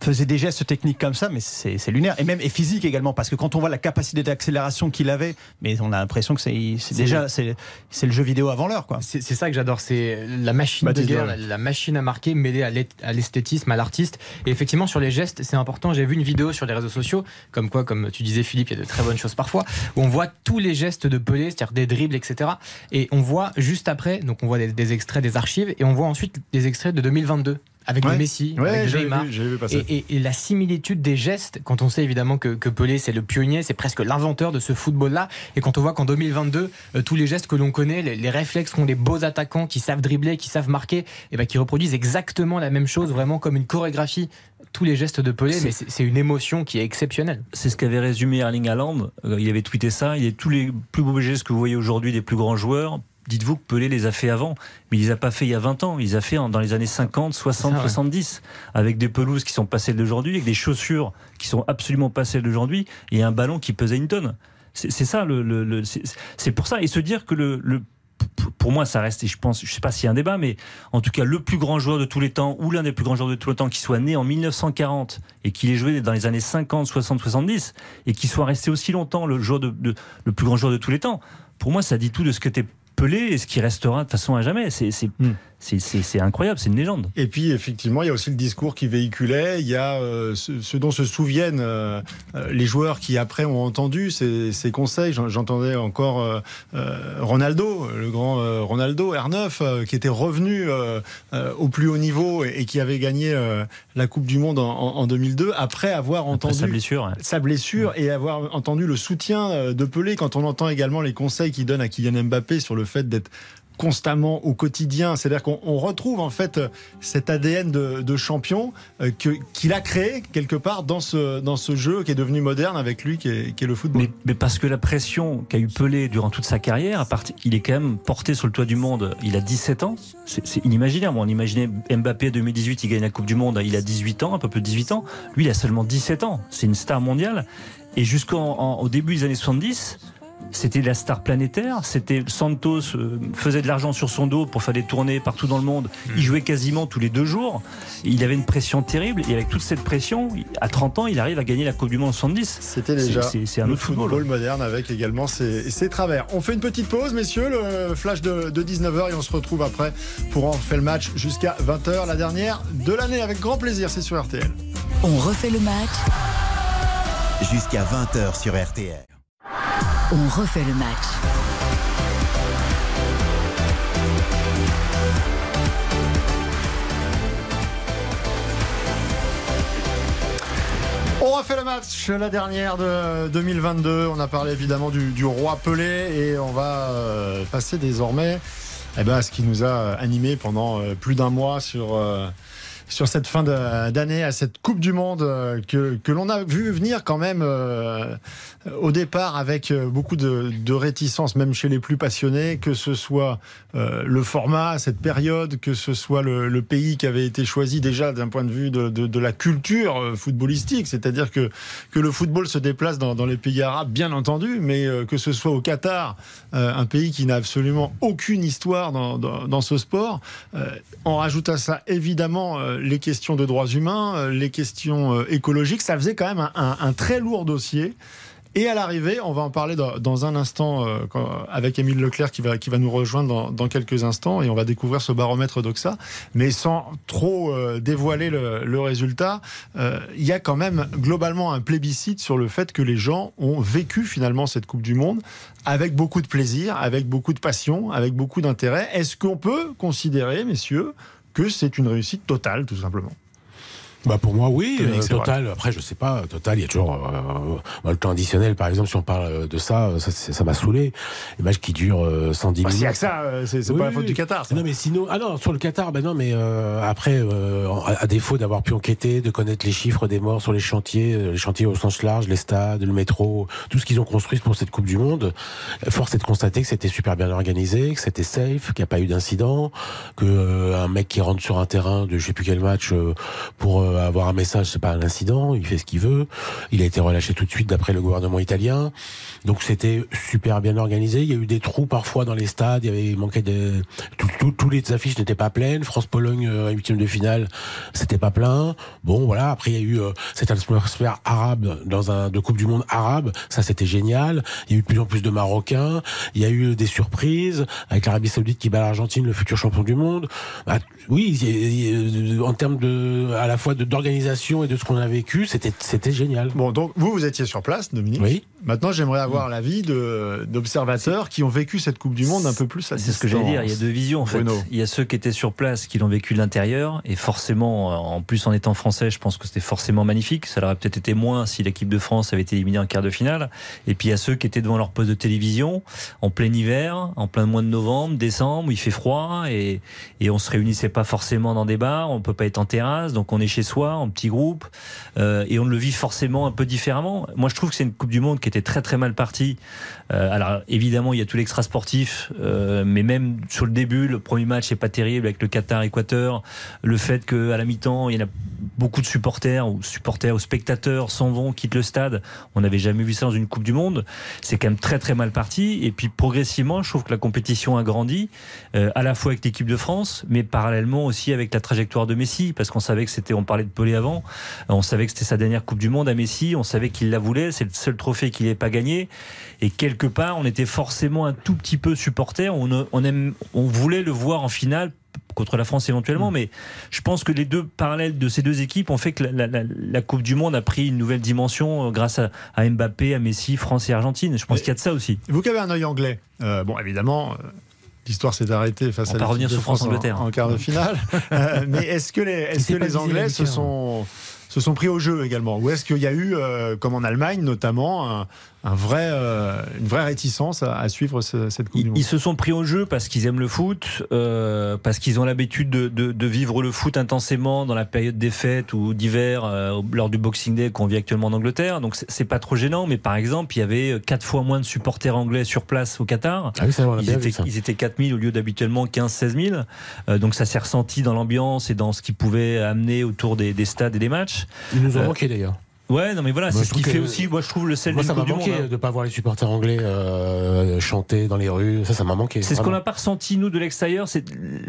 faisait des gestes techniques comme ça, mais c'est lunaire. Et même et physique également, parce que quand on voit la capacité d'accélération qu'il avait, mais on a l'impression que c'est déjà c'est le jeu vidéo avant l'heure, quoi. C'est ça que j'adore, c'est la machine Baptiste de guerre, la, la machine à marquer mêlée à l'esthétisme, à l'artiste. Et effectivement, sur les gestes, c'est important. J'ai vu une vidéo sur les réseaux sociaux, comme quoi, comme tu disais Philippe, il y a de très bonnes choses parfois, où on voit tous les gestes de Pelé, c'est-à-dire des dribbles, etc. Et on voit juste après, donc on voit des, des extraits des archives, et on voit ensuite des extraits de 2022. Avec Ouais. Messi, Ouais, avec Neymar. vu, vu. Et, et- et la similitude des gestes, quand on sait évidemment que, que Pelé c'est le pionnier, c'est presque l'inventeur de ce football-là, et quand on voit qu'en 2022, euh, tous les gestes que l'on connaît, les, les réflexes qu'ont les beaux attaquants qui savent dribbler, qui savent marquer, et ben qui reproduisent exactement la même chose, vraiment comme une chorégraphie, tous les gestes de Pelé, mais c'est c'est une émotion qui est exceptionnelle. C'est ce qu'avait résumé Erling Haaland. Euh, il avait tweeté ça. Il est tous les plus beaux gestes que vous voyez aujourd'hui des plus grands joueurs. Dites-vous que Pelé les a fait avant, mais il les a pas fait il y a 20 ans. Il les a fait dans les années 50, 60, Ça, ouais. 70, avec des pelouses qui sont pas celles d'aujourd'hui, avec des chaussures qui sont absolument pas celles d'aujourd'hui, et un ballon qui pesait une tonne. C'est ça, le, le- le- c'est pour ça. Et se dire que le, le- pour moi, ça reste, et je pense, je sais pas s'il y a un débat, mais en tout cas, le plus grand joueur de tous les temps, ou l'un des plus grands joueurs de tous les temps, qui soit né en 1940 et qui ait joué dans les années 50, 60, 70, et qui soit resté aussi longtemps le, joueur de, de- le plus grand joueur de tous les temps, pour moi, ça dit tout de ce que t'es Pelé et ce qui restera de façon à jamais. C'est c'est- c'est- c'est- incroyable, c'est une légende. Et puis, effectivement, il y a aussi le discours qui véhiculait. Il y a euh, ce, ce dont se souviennent euh, euh, les joueurs qui, après, ont entendu ces, ces conseils. J'en- J'entendais encore euh, Ronaldo, le grand Ronaldo, R9, euh, qui était revenu au plus haut niveau et, et qui avait gagné la Coupe du Monde en, en- en 2002, après avoir entendu sa blessure, ouais. sa blessure et avoir entendu le soutien de Pelé. Quand on entend également les conseils qu'il donne à Kylian Mbappé sur le fait d'être constamment au quotidien. C'est-à-dire qu'on on retrouve en fait cet ADN de, champion euh, qu'il a créé quelque part dans ce, dans ce jeu qui est devenu moderne avec lui, qui est, le football. Mais, parce que la pression qu'a eu Pelé durant toute sa carrière, à part, il est quand même porté sur le toit du monde, il a 17 ans, c'est. Moi, on imaginait Mbappé 2018, il gagne la Coupe du Monde, il a 18 ans, un peu plus de 18 ans. Lui, il a seulement 17 ans. C'est une star mondiale. Et jusqu'au début des années 70, c'était la star planétaire. C'était Santos euh, faisait de l'argent sur son dos pour faire des tournées partout dans le monde. Il jouait quasiment tous les deux jours. Il avait une pression terrible. Et avec toute cette pression, à 30 ans, il arrive à gagner la Coupe du Monde en 70. C'était déjà C'est c'est un le autre football. football moderne avec également ses, ses travers. On fait une petite pause, messieurs, le flash de, de 19h et on se retrouve après pour en faire le match jusqu'à 20h, la dernière de l'année avec grand plaisir, c'est sur RTL. On refait le match. Jusqu'à 20h sur RTL. On refait le match. On refait le match, la dernière de 2022. On a parlé évidemment du, roi Pelé et on va euh, passer désormais eh ben, à ce qui nous a animé pendant euh, plus d'un mois sur, euh, sur cette fin d'année, à cette Coupe du Monde euh, que, que l'on a vu venir quand même euh, au départ avec euh, beaucoup de, de réticence, même chez les plus passionnés, que ce soit le format, cette période, que ce soit le, pays qui avait été choisi déjà d'un point de vue de, la culture footballistique, c'est-à-dire que, que le football se déplace dans, les pays arabes, bien entendu, mais que ce soit au Qatar, un pays qui n'a absolument aucune histoire dans, dans- dans ce sport. On rajoute à ça évidemment euh, les questions de droits humains, euh, les questions euh, écologiques. Ça faisait quand même un, un- très lourd dossier. Et à l'arrivée, on va en parler dans, un instant avec Émile Leclerc qui va, qui va nous rejoindre dans, quelques instants et on va découvrir ce baromètre d'Oxa. Mais sans trop dévoiler le, résultat, il y a quand même globalement un plébiscite sur le fait que les gens ont vécu finalement cette Coupe du Monde avec beaucoup de plaisir, avec beaucoup de passion, avec beaucoup d'intérêt. Est-ce qu'on peut considérer, messieurs, que c'est une réussite totale, tout simplement Bah pour moi oui, euh, vrai. total. Après je sais pas, total. Il y a toujours euh, dans le temps additionnel par exemple si on parle euh, de ça, euh, ça m'a saoulé. Les matchs qui durent euh, 110 Bah, minutes. a que ça, euh, c'est Oui, pas la faute oui. du Qatar. ça. Non mais sinon, ah non sur le Qatar, ben non mais euh, après euh, à, à défaut d'avoir pu enquêter, de connaître les chiffres des morts sur les chantiers, euh, les chantiers au sens large, les stades, le métro, tout ce qu'ils ont construit pour cette Coupe du Monde, euh, force est de constater que c'était super bien organisé, que c'était safe, qu'il n'y a pas eu d'incident, que euh, un mec qui rentre sur un terrain de je sais plus quel match euh, pour avoir un message, c'est pas un incident, il fait ce qu'il veut. Il a été relâché tout de suite d'après le gouvernement italien. Donc c'était super bien organisé. Il y a eu des trous parfois dans les stades. Il y avait il manquait de tous les affiches n'étaient pas pleines. France Pologne euh, huitième de finale, c'était pas plein. Bon voilà. Après il y a eu euh, cette atmosphère arabe dans un de Coupe du Monde arabe. Ça c'était génial. Il y a eu de plus en plus de Marocains. Il y a eu des surprises avec l'Arabie Saoudite qui bat l'Argentine, le futur champion du monde. Bah, oui, en termes de à la fois d'organisation et de ce qu'on a vécu, c'était c'était génial. Bon, donc vous, vous étiez sur place, Dominique. Oui. Maintenant, j'aimerais avoir l'avis d'observateurs qui ont vécu cette Coupe du Monde un peu plus à C'est ce que j'allais dire. Il y a deux visions en fait. Bruno. Il y a ceux qui étaient sur place, qui l'ont vécu de l'intérieur, et forcément, en plus en étant français, je pense que c'était forcément magnifique. Ça l'aurait peut-être été moins si l'équipe de France avait été éliminée en quart de finale. Et puis il y a ceux qui étaient devant leur poste de télévision, en plein hiver, en plein mois de novembre, décembre, où il fait froid, et, et on se réunissait pas forcément dans des bars, on peut pas être en terrasse, donc on est chez soi, en petits groupes, euh, et on le vit forcément un peu différemment. Moi, je trouve que c'est une Coupe du Monde qui était très très mal partie. Euh, alors évidemment, il y a tout l'extra sportif, euh, mais même sur le début, le premier match est pas terrible avec le Qatar-Équateur. Le fait qu'à la mi-temps, il y en a beaucoup de supporters ou supporters ou spectateurs s'en vont, quittent le stade. On n'avait jamais vu ça dans une Coupe du Monde. C'est quand même très très mal parti. Et puis progressivement, je trouve que la compétition a grandi, euh, à la fois avec l'équipe de France, mais parallèlement aussi avec la trajectoire de Messi, parce qu'on savait que c'était, on parlait de Pelé avant, on savait que c'était sa dernière Coupe du Monde à Messi, on savait qu'il la voulait, c'est le seul trophée qu'il n'ait pas gagné. Et quelque part, on était forcément un tout petit peu supporter. On, on, aime, on voulait le voir en finale contre la France éventuellement, mais je pense que les deux parallèles de ces deux équipes ont fait que la, la- la Coupe du Monde a pris une nouvelle dimension euh, grâce à, à Mbappé, à Messi, France et Argentine. Je pense qu'il y a de ça aussi. Vous qui avez un œil anglais, euh, bon, évidemment. euh, L'histoire s'est arrêtée face On à revenir de sur France en- quart de finale. Euh, mais est-ce que les, est-ce s'est que les Anglais la se sont, se sont pris au jeu également. Ou est-ce qu'il y a eu, euh, comme en Allemagne notamment, un vrai, euh, une vraie réticence à, à suivre ce- cette Coupe du Monde Ils se sont pris au jeu parce qu'ils aiment le foot, euh, parce qu'ils ont l'habitude de, de- de vivre le foot intensément dans la période des fêtes ou d'hiver euh, lors du Boxing Day qu'on vit actuellement en Angleterre. Donc c'est- pas trop gênant, mais par exemple, il y avait quatre fois moins de supporters anglais sur place au Qatar. Ah oui, ça, ils, étaient, ça. ils étaient 4000 au lieu d'habituellement 15-16 000. Euh, donc ça s'est ressenti dans l'ambiance et dans ce qu'ils pouvaient amener autour des, des stades et des matchs. Ils nous ont Euh, manqué d'ailleurs. Ouais, non mais voilà, c'est ce qui fait aussi, moi je trouve le sel Moi, ça m'a manqué Monde, hein. de ne pas voir les supporters anglais euh, chanter dans les rues. Ça, ça m'a manqué. C'est ce qu'on n'a pas ressenti, nous, de l'extérieur, c'est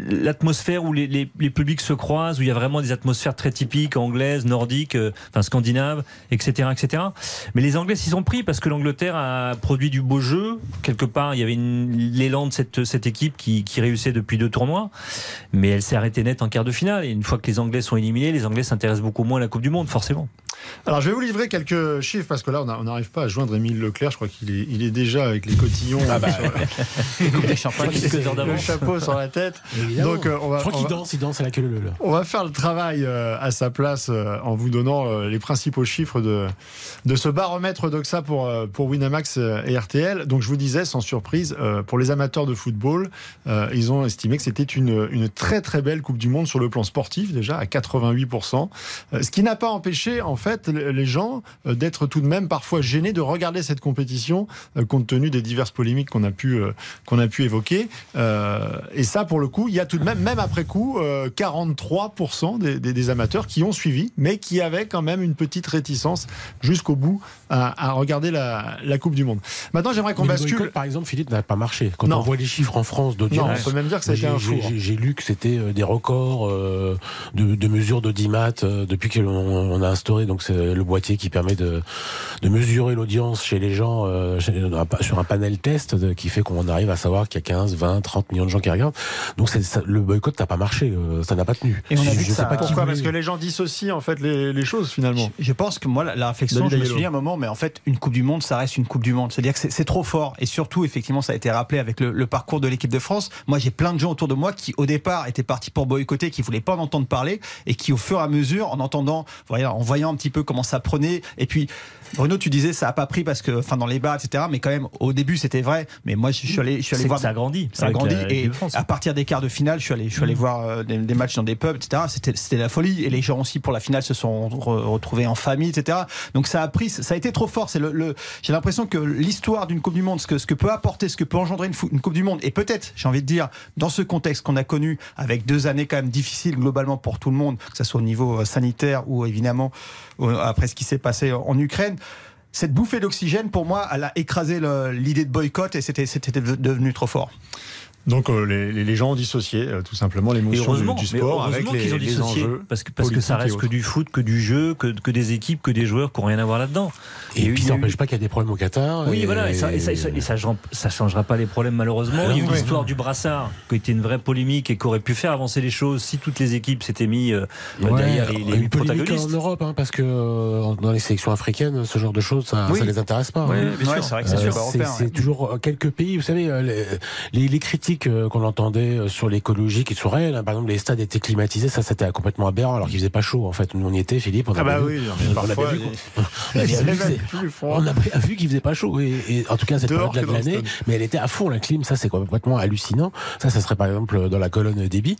l'atmosphère où les, les- les publics se croisent, où il y a vraiment des atmosphères très typiques, anglaises, nordiques, euh, enfin scandinaves, etc., etc. Mais les Anglais s'y sont pris parce que l'Angleterre a produit du beau jeu. Quelque part, il y avait l'élan de cette, cette équipe qui, qui réussissait depuis deux tournois, mais elle s'est arrêtée net en quart de finale. Et une fois que les Anglais sont éliminés, les Anglais s'intéressent beaucoup moins à la Coupe du Monde, forcément. Alors, je vais vous livrer quelques chiffres parce que là, on n'arrive pas à joindre Émile Leclerc. Je crois qu'il est, il est déjà avec les cotillons Ah bah, sur Des champagnes. Quelques heures le chapeau sur la tête. Évidemment. Donc, euh, on va, Je crois on qu'il va- danse, il danse à la queue leu. On va faire le travail euh, à sa place euh, en vous donnant euh, les principaux chiffres de, de ce baromètre d'Oxa pour, euh, pour Winamax et RTL. Donc je vous disais, sans surprise, euh, pour les amateurs de football, euh, ils ont estimé que c'était une, une très très belle Coupe du Monde sur le plan sportif déjà, à 88%. Euh, ce qui n'a pas empêché en fait le- les gens euh, d'être tout de même parfois gênés de regarder cette compétition euh, compte tenu des diverses polémiques qu'on a pu, euh, qu'on a pu évoquer. Et ça, pour le coup, il y a tout de même, même après coup, euh, 43% des, des- des amateurs qui ont suivi, mais qui avaient quand même une petite réticence jusqu'au bout à, à regarder la, la Coupe du Monde. Maintenant, j'aimerais qu'on bascule. boycott, par exemple, Philippe, n'a pas marché. Quand Non. on voit les chiffres en France d'audience. on peut même dire que j'ai- un j'ai- four. J'ai lu que c'était des records de, de mesures d'audimat depuis qu'on on a instauré donc c'est le boîtier qui permet de, de mesurer l'audience chez les gens euh, sur un panel test de- qui fait qu'on arrive à savoir qu'il y a 15, 20, 30 millions de gens qui regardent. Donc ça- le boycott n'a pas marché, euh, ça n'a pas tenu. Et on a Je- vu je que sais ça- pas Pourquoi Parce que les gens dissocient en fait les, les choses finalement. Je pense que moi, la, la réflexion, David je me suis dit à un moment, mais en fait, une Coupe du Monde, ça reste une Coupe du Monde. C'est-à-dire que c'est- c'est trop fort. Et surtout, effectivement, ça a été rappelé avec le, le parcours de l'équipe de France. Moi, j'ai plein de gens autour de moi qui, au départ, étaient partis pour boycotter, qui voulaient pas en entendre parler, et qui, au fur et à mesure, en entendant, voilà, en voyant un petit peu comment ça prenait, et puis. Bruno, tu disais ça a pas pris parce que, enfin, dans les bars, etc. Mais quand même, au début, c'était vrai. Mais moi, je suis allé, je suis allé voir. ça a grandi Ça a grandi. la- Et à partir des quarts de finale, je suis allé, je suis allé voir euh, des, des matchs dans des pubs, etc. C'était, c'était la folie. Et les gens aussi pour la finale se sont re- retrouvés en famille, etc. Donc ça a pris, ça a été trop fort. C'est le, le- j'ai l'impression que l'histoire d'une Coupe du Monde, ce que, ce que peut apporter, ce que peut engendrer une, fou- une Coupe du Monde, et peut-être, j'ai envie de dire, dans ce contexte qu'on a connu, avec deux années quand même difficiles globalement pour tout le monde, que ce soit au niveau euh, sanitaire ou évidemment euh, après ce qui s'est passé en Ukraine. Cette bouffée d'oxygène, pour moi, elle a écrasé l'idée de boycott et c'était devenu trop fort. Donc euh, les, gens ont dissocié euh, tout simplement Et l'émotion du, du sport avec heureusement les, qu'ils ont les dissocié, enjeux parce que, parce que ça et reste que du foot, que du jeu, que, que des équipes, que des joueurs qui n'ont rien à voir là-dedans. Et eu- puis ça eu- n'empêche pas qu'il y a des problèmes au Qatar. Oui, voilà, et ça, et ça, et ça- et ça, ça changera pas les problèmes malheureusement. Il y a eu ouais. l'histoire du brassard, qui était une vraie polémique et qui aurait pu faire avancer les choses si toutes les équipes s'étaient mis euh, Ouais, derrière les, les protagonistes. en Europe, hein, parce que euh, dans les sélections africaines, ce genre de choses, ça, Oui. ça les intéresse pas. Hein. bien sûr. Ouais, c'est vrai que c'est Euh, toujours euh, quelques pays, vous savez, euh, les critiques euh, qu'on entendait euh, sur l'écologie qui sont réelles. hein. Par exemple, les stades étaient climatisés, ça c'était complètement aberrant, alors qu'il faisait pas chaud. En fait, nous on y était, Philippe. On Ah a bah oui, on a bien vu. on a bien vu qu'il faisait pas chaud. Et, et en tout cas, cette que de l'année, mais elle était à fond la clim. Ça, c'est complètement hallucinant. Ça, ça serait par exemple dans la colonne débit.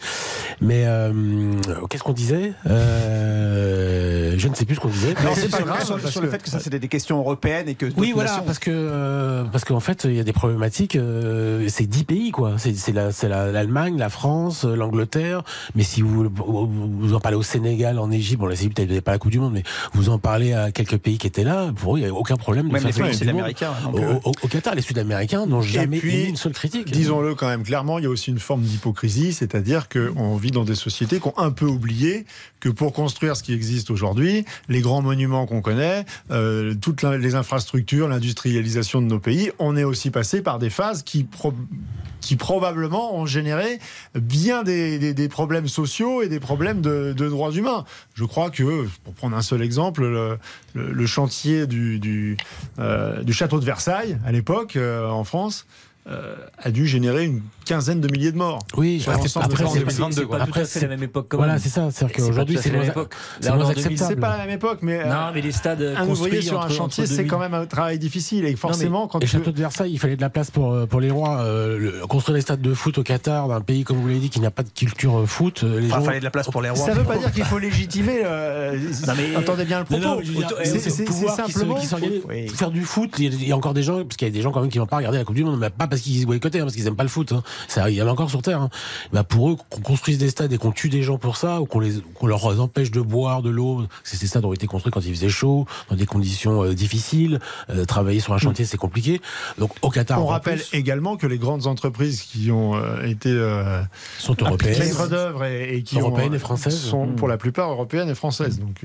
Mais euh, qu'est-ce qu'on disait Euh, Je ne sais plus ce qu'on disait. Non, Mais c'est pas pas grave, sur, le fait que ça c'était des questions européennes et que oui, voilà, nations- parce que euh, parce qu'en fait, il y a des problématiques. euh, c'est dix pays, quoi. C'est c'est la- la- l'Allemagne, la, France, euh, l'Angleterre. Mais si vous, vous en parlez au Sénégal, en Égypte, bon, l'Égypte n'avait pas la Coupe du Monde, mais vous en parlez à quelques pays qui étaient là, pour eux, il n'y a aucun problème de Même faire les sud-américains, donc, Au, au- au Qatar, les Sud-Américains n'ont jamais puis, émis une seule critique. Disons-le quand même clairement, il y a aussi une forme d'hypocrisie, c'est-à-dire qu'on vit dans des sociétés qui ont un peu oublié que pour construire ce qui existe aujourd'hui, les grands monuments qu'on connaît, euh, toutes la- les infrastructures, l'industrialisation de nos pays, on est aussi passé par des phases qui, pro- qui probablement ont généré bien des, problèmes sociaux et des problèmes de, droits humains. Je crois que, pour prendre un seul exemple, le, chantier euh, du château de Versailles, à l'époque, euh, en France, euh, a dû générer une quinzaine de milliers de morts. Oui, après, l'ensemble après, c'est pas- C'est pas fait la même époque quand Voilà, c'est ça. C'est-à-dire C'est qu'aujourd'hui, c'est la même époque. c'est. C'est pas la même époque, mais Non, euh, mais les stades un construits ouvrier sur un chantier, c'est 2000. quand même un travail difficile. Et forcément, quand et tu- château de Versailles, il fallait de la place pour, euh, pour les rois. Euh, le- construire des stades de foot au Qatar, d'un pays, comme vous l'avez dit, qui n'a pas de culture euh, foot. euh, Les Enfin, gens... fallait de la place pour les rois. ça veut pas dire qu'il faut légitimer. euh, Non, mais- Entendez bien le propos. je C'est- c'est- c'est c'est c'est simplement. Faire du foot, il y, a, il y a encore des gens, parce qu'il y a des gens quand même qui vont pas regarder la Coupe du Monde, mais pas parce qu'ils boycottaient, hein, parce qu'ils aiment pas le foot. hein. Ça, il y en a encore sur Terre. hein. Bah, pour eux, qu'on construise des stades et qu'on tue des gens pour ça, ou qu'on les, qu'on leur empêche de boire de l'eau, parce que ces stades ont été construits quand il faisait chaud, dans des conditions euh, difficiles, euh, travailler sur un chantier, c'est compliqué. Donc, au Qatar, On rappelle plus, également que les grandes entreprises qui ont euh, été sont européennes. d'œuvre et, et qui Européennes ont, et françaises. sont Mm. pour la plupart européennes et françaises. Donc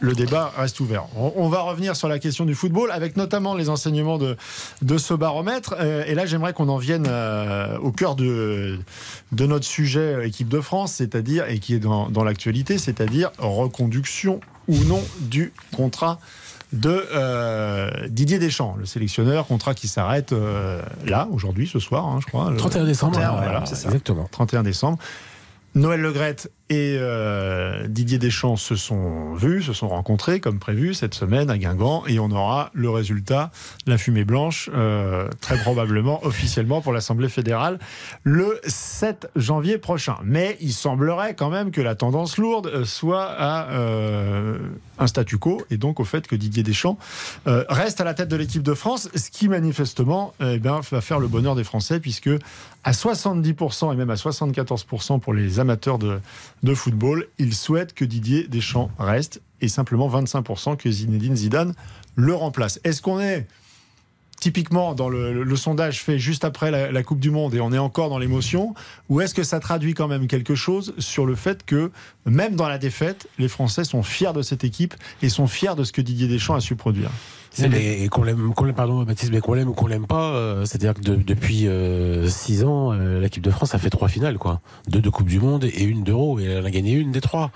le débat reste ouvert. On, on va revenir sur la question du football avec notamment les enseignements de, de ce baromètre. Euh, et là, j'aimerais qu'on en vienne euh, au cœur de, de notre sujet euh, équipe de France, c'est-à-dire et qui est dans, dans l'actualité, c'est-à-dire reconduction ou non du contrat de euh, Didier Deschamps, le sélectionneur, contrat qui s'arrête euh, là, aujourd'hui, ce soir, hein, je crois. le 31 décembre, 31, voilà, voilà, exactement. 31 décembre. Noël Legrette et euh, Didier Deschamps se sont vus, se sont rencontrés comme prévu cette semaine à Guingamp et on aura le résultat, la fumée blanche, euh, très probablement officiellement pour l'Assemblée fédérale le 7 janvier prochain. Mais il semblerait quand même que la tendance lourde soit à euh, un statu quo et donc au fait que Didier Deschamps reste à la tête de l'équipe de France, ce qui manifestement eh bien, va faire le bonheur des Français puisque à 70% et même à 74% pour les amateurs de, de football, ils souhaitent que Didier Deschamps reste et simplement 25% que Zinedine Zidane le remplace. Est-ce qu'on est typiquement dans le sondage fait juste après la, la Coupe du Monde et on est encore dans l'émotion ou est-ce que ça traduit quand même quelque chose sur le fait que même dans la défaite, les Français sont fiers de cette équipe et sont fiers de ce que Didier Deschamps a su produire? Mais qu'on l'aime, qu'on l'aime, pardon, Baptiste, mais qu'on l'aime ou qu'on l'aime pas, euh, c'est-à-dire que de- depuis 6 ans, euh, l'équipe de France a fait trois finales, quoi. Deux de Coupe du Monde et une d'Euro, et elle en a gagné une des trois.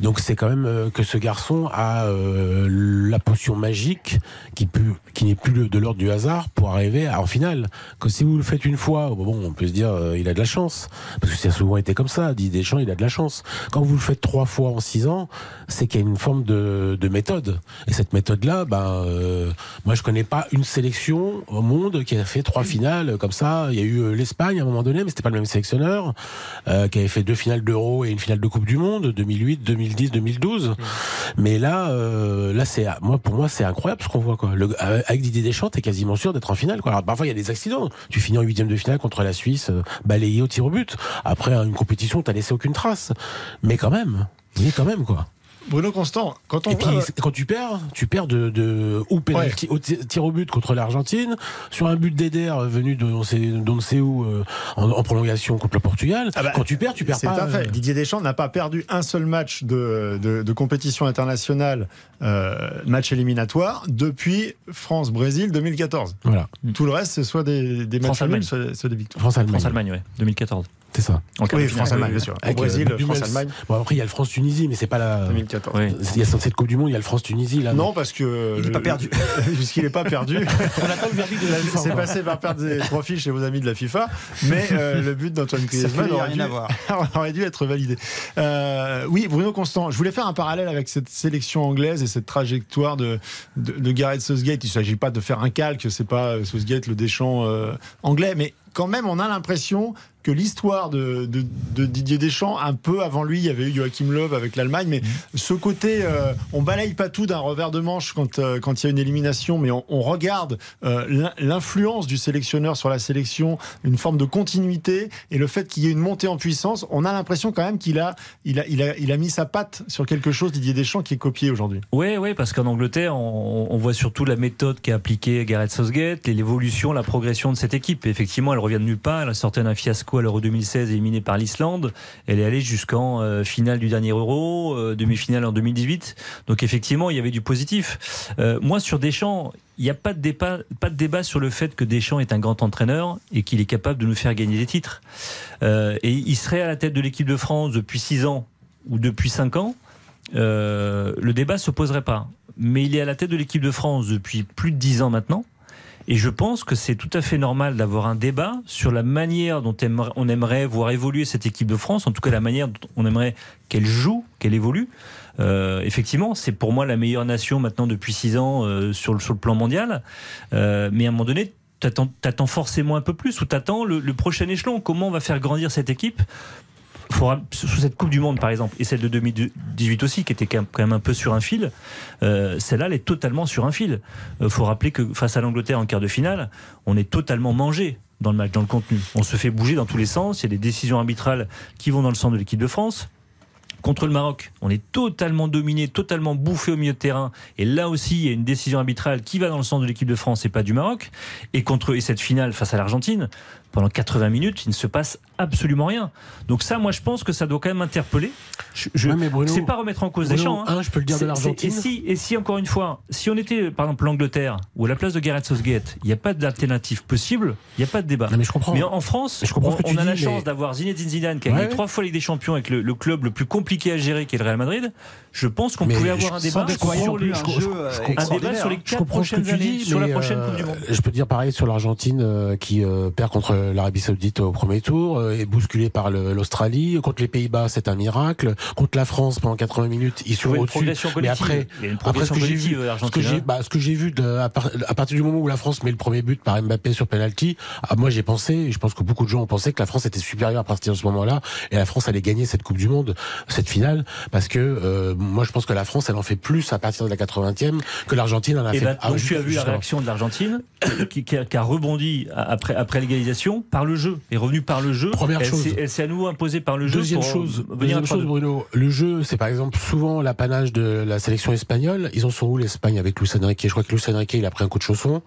Donc c'est quand même euh, que ce garçon a euh, la potion magique qui, peut, qui n'est plus de l'ordre du hasard pour arriver à, en finale. Que si vous le faites une fois, bon, on peut se dire euh, il a de la chance, parce que ça a souvent été comme ça. Dit Deschamps, il a de la chance. Quand vous le faites trois fois en six ans, c'est qu'il y a une forme de, de méthode. Et cette méthode-là, ben, euh, moi je connais pas une sélection au monde qui a fait trois finales comme ça. Il y a eu euh, l'Espagne à un moment donné, mais c'était pas le même sélectionneur, euh, qui avait fait deux finales d'Euro et une finale de Coupe du Monde, 2008, 2010, 2012. Mais là, euh, là c'est moi pour moi c'est incroyable ce qu'on voit quoi. Le, avec Didier Deschamps, t'es quasiment sûr d'être en finale quoi. Alors parfois il y a des accidents. Tu finis en huitième de finale contre la Suisse, euh, balayé au tir au but. Après une compétition, t'as laissé aucune trace. Mais quand même, mais quand même quoi. Bruno Constant, quand on Et voit- quand tu perds, tu perds de, de penalty, au ti- tir au but contre l'Argentine, sur un but d'Eder venu de on sait, d'on ne sait où euh, en, en prolongation contre le Portugal. Ah bah, quand tu perds, tu perds C'est pas. un fait. euh, Didier Deschamps n'a pas perdu un seul match de, de- de compétition internationale, euh, match éliminatoire, depuis France-Brésil 2014. Voilà. Tout le reste, c'est soit des, des matchs nuls, soit, soit des victoires. France-Allemagne. France-Allemagne, ouais, 2014. C'est ça. En Oui. France-Allemagne, bien sûr. Au Avec, euh, Brésil. France-Allemagne. Bon, après, il y a le France-Tunisie, mais c'est pas la. 2014. Oui. Il y a cette Coupe du Monde, il y a le France-Tunisie là. Non, parce que. Il n'est pas perdu. Puisqu'il n'est pas perdu. On attend le verdict de la FIFA. C'est passé par perdre des profils chez vos amis de la FIFA, mais euh, le but d'Antoine Griezmann aurait rien dû, à voir. aurait dû être validé. Euh, oui, Bruno Constant, je voulais faire un parallèle avec cette sélection anglaise et cette trajectoire de, de, de Gareth Southgate. Il ne s'agit pas de faire un calque, c'est pas euh, Southgate le Deschamps euh, anglais, mais quand même, on a l'impression que l'histoire de, Didier Deschamps, un peu avant lui, il y avait eu Joachim Löw avec l'Allemagne, mais ce côté, euh, on balaye pas tout d'un revers de manche quand euh, il y a une élimination, mais on, regarde euh, l'in- l'influence du sélectionneur sur la sélection, une forme de continuité et le fait qu'il y ait une montée en puissance. On a l'impression quand même qu'il a, il a, il a, il a mis sa patte sur quelque chose, Didier Deschamps, qui est copié aujourd'hui. Oui, oui, parce qu'en Angleterre, on, voit surtout la méthode qu'a appliquée Gareth Southgate, l'évolution, la progression de cette équipe. Et effectivement, elle revient de nulle part. Elle a sorti d'un fiasco à l'Euro 2016, éliminée par l'Islande. Elle est allée jusqu'en euh, finale du dernier Euro, euh, demi-finale en 2018. Donc effectivement, il y avait du positif. Euh, moi, sur Deschamps, il n'y a pas de, débat, sur le fait que Deschamps est un grand entraîneur et qu'il est capable de nous faire gagner des titres. Et il serait à la tête de l'équipe de France depuis 6 ans ou depuis 5 ans. Le débat se poserait pas. Mais il est à la tête de l'équipe de France depuis plus de 10 ans maintenant. Et je pense que c'est tout à fait normal d'avoir un débat sur la manière dont on aimerait voir évoluer cette équipe de France, en tout cas la manière dont on aimerait qu'elle joue, qu'elle évolue. Euh, effectivement, c'est pour moi la meilleure nation maintenant depuis 6 ans euh, sur, le, plan mondial. Euh, mais à un moment donné, t'attends attends forcément un peu plus, ou t'attends le, le prochain échelon. Comment on va faire grandir cette équipe? Faudra, sur cette Coupe du Monde par exemple, et celle de 2018 aussi, qui était quand même- un peu sur un fil, euh, celle-là, elle est totalement sur un fil. Il faut rappeler que face à l'Angleterre en quart de finale, on est totalement mangé dans le match, dans le contenu. On se fait bouger dans tous les sens, il y a des décisions arbitrales qui vont dans le sens de l'équipe de France. Contre le Maroc, on est totalement dominé, totalement bouffé au milieu de terrain. Et là aussi, il y a une décision arbitrale qui va dans le sens de l'équipe de France et pas du Maroc. Et contre et cette finale face à l'Argentine, pendant 80 minutes, il ne se passe absolument rien. Donc ça, moi, je pense que ça doit quand même interpeller. Je, je- Ouais, c'est pas remettre en cause Bruno, des champs. un, je peux le dire de l'Argentine. Et si, et si encore une fois, si on était par exemple l'Angleterre ou à la place de Gareth Southgate, il n'y a pas d'alternative possible, il n'y a pas de débat. Non, mais je comprends. Mais en en France, Je comprends on, a la mais- chance d'avoir Zinedine Zidane qui a gagné trois fois Ligue des Champions avec le, le club le plus compliqué à gérer qui est le Real Madrid. Je pense qu'on pouvait avoir un débat sur les, un euh, débat sur les quatre prochaines années, sur la prochaine euh, Coupe du Monde. Je peux dire pareil sur l'Argentine euh, qui euh, perd contre l'Arabie Saoudite au premier tour, euh, est bousculé par l'Australie. Contre les Pays-Bas, c'est un miracle. Contre la France, pendant 80 minutes, ils sont au-dessus. Mais après, après ce que j'ai vu, euh, ce que Argentine, j'ai hein. bah, ce que j'ai vu à, par- à partir du moment où la France met le premier but par Mbappé sur penalty, ah, moi j'ai pensé, je pense que beaucoup de gens ont pensé que la France était supérieure à partir de ce moment-là, et la France allait gagner cette Coupe du Monde, cette finale, parce que euh, moi je pense que la France elle en fait plus à partir de la 80e que l'Argentine en a Et fait. ben, ah, donc tu as vu la réaction de l'Argentine qui, qui a, rebondi après, après l'égalisation par le jeu, est revenue par le jeu. Première elle chose. Elle s'est à nouveau imposée par le jeu. Deuxième pour, chose, euh, venir deuxième chose, 3-2. Bruno. Le jeu, c'est par exemple souvent l'apanage de la sélection espagnole. Ils en sont où l'Espagne avec Luis Enrique? Je crois que Luis Enrique, il a pris un coup de chausson.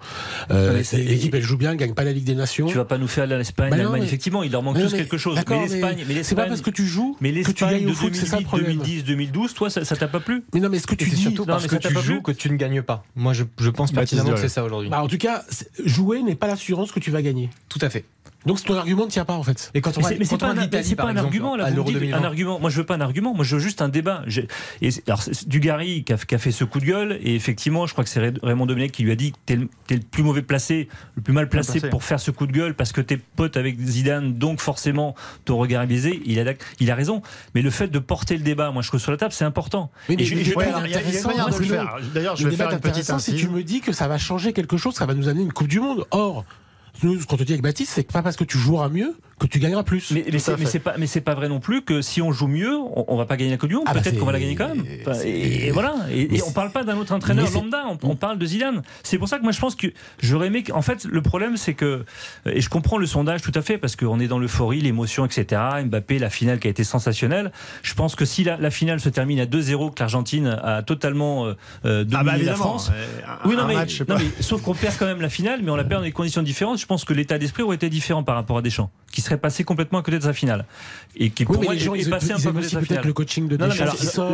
Euh, L'équipe, elle joue bien, elle gagne pas la Ligue des Nations. Tu vas pas nous faire l'Espagne, Bah l'Allemagne. Effectivement, il leur manque tous quelque chose. Mais l'Espagne, mais c'est pas parce que tu joues mais que tu l'Espagne gagnes de au foot, c'est ça le 2008, problème. 2010, 2012, toi, ça, ça t'a pas plu? Mais non, mais ce que tu c'est dis, surtout non, parce que tu joues que tu ne gagnes pas. Moi, je, je pense pertinemment que c'est ça aujourd'hui. bah, en tout cas, jouer n'est pas l'assurance que tu vas gagner. Tout à fait. Donc ton argument ne tient pas en fait. Et quand on Mais va c'est- mais pas, un, mais Italie, pas un exemple, argument là. à vous me l'Euro dites 2020. un argument. Moi, je veux pas un argument. Moi, je veux juste un débat. Et c'est- alors, c'est Dugarry qui a, qui a fait ce coup de gueule. Et effectivement, je crois que c'est Ray- Raymond Domenech qui lui a dit t'es le, le plus mauvais placé, le plus mal placé placé. pour faire ce coup de gueule parce que t'es pote avec Zidane, donc forcément ton regard est biaisé. Il a, il a raison. Mais le fait de porter le débat, moi, je trouve sur la table, c'est important. Mais je- de le Bruno. faire. D'ailleurs, je vais débat faire une petite si tu me dis que ça va changer quelque chose, ça va nous amener une Coupe du Monde. Or, nous, ce qu'on te dit avec Baptiste, c'est que pas parce que tu joueras mieux que tu gagneras plus. Mais, mais c'est mais c'est pas, mais c'est pas vrai non plus que si on joue mieux, on, on va pas gagner la Coupe du Monde. Ah bah Peut-être qu'on va la gagner quand même. Enfin, et, et voilà. Et, on parle pas d'un autre entraîneur lambda. On, on parle de Zidane. C'est pour ça que moi je pense que j'aurais aimé. que- En fait, le problème c'est que et je comprends le sondage tout à fait parce qu'on est dans l'euphorie, l'émotion, etc. Mbappé, la finale qui a été sensationnelle. Je pense que si la, la finale se termine à 2-0, que l'Argentine a totalement euh, euh, dominé Ah bah la France. euh, un- oui, non match, mais sauf qu'on perd quand même la finale, mais on la perd dans des conditions différentes. Je pense que l'état d'esprit aurait été différent par rapport à Deschamps, qui serait passé complètement à côté de sa finale et qui Oui, pour mais moi les gens, est passé un peu à côté de sa finale. le coaching de Deschamps qui sort,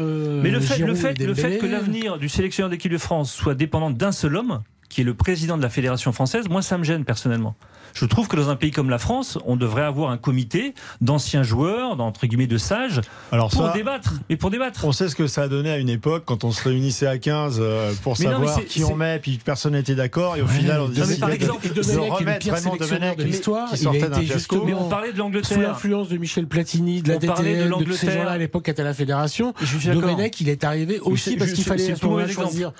euh, Mais le fait, le Giroud fait, et le fait Dembélé. que l'avenir du sélectionneur d'équipe de France soit dépendant d'un seul homme, qui est le président de la fédération française, moi ça me gêne personnellement. Je trouve que dans un pays comme la France, on devrait avoir un comité d'anciens joueurs, d'entre guillemets de sages, Alors pour ça, débattre. Mais pour débattre. On sait ce que ça a donné à une époque quand on se réunissait à 15 euh, pour Mais non, savoir c'est- qui on met, puis personne n'était d'accord, et au final on Non, mais décidait par de, exemple, de remettre vraiment de l'histoire. Il a été. Mais on parlait de sous l'Angleterre. l'influence de Michel Platini, de la On de DTN, de, tous ces gens-là à l'époque à la fédération. Domenech, il est arrivé aussi parce qu'il fallait choisir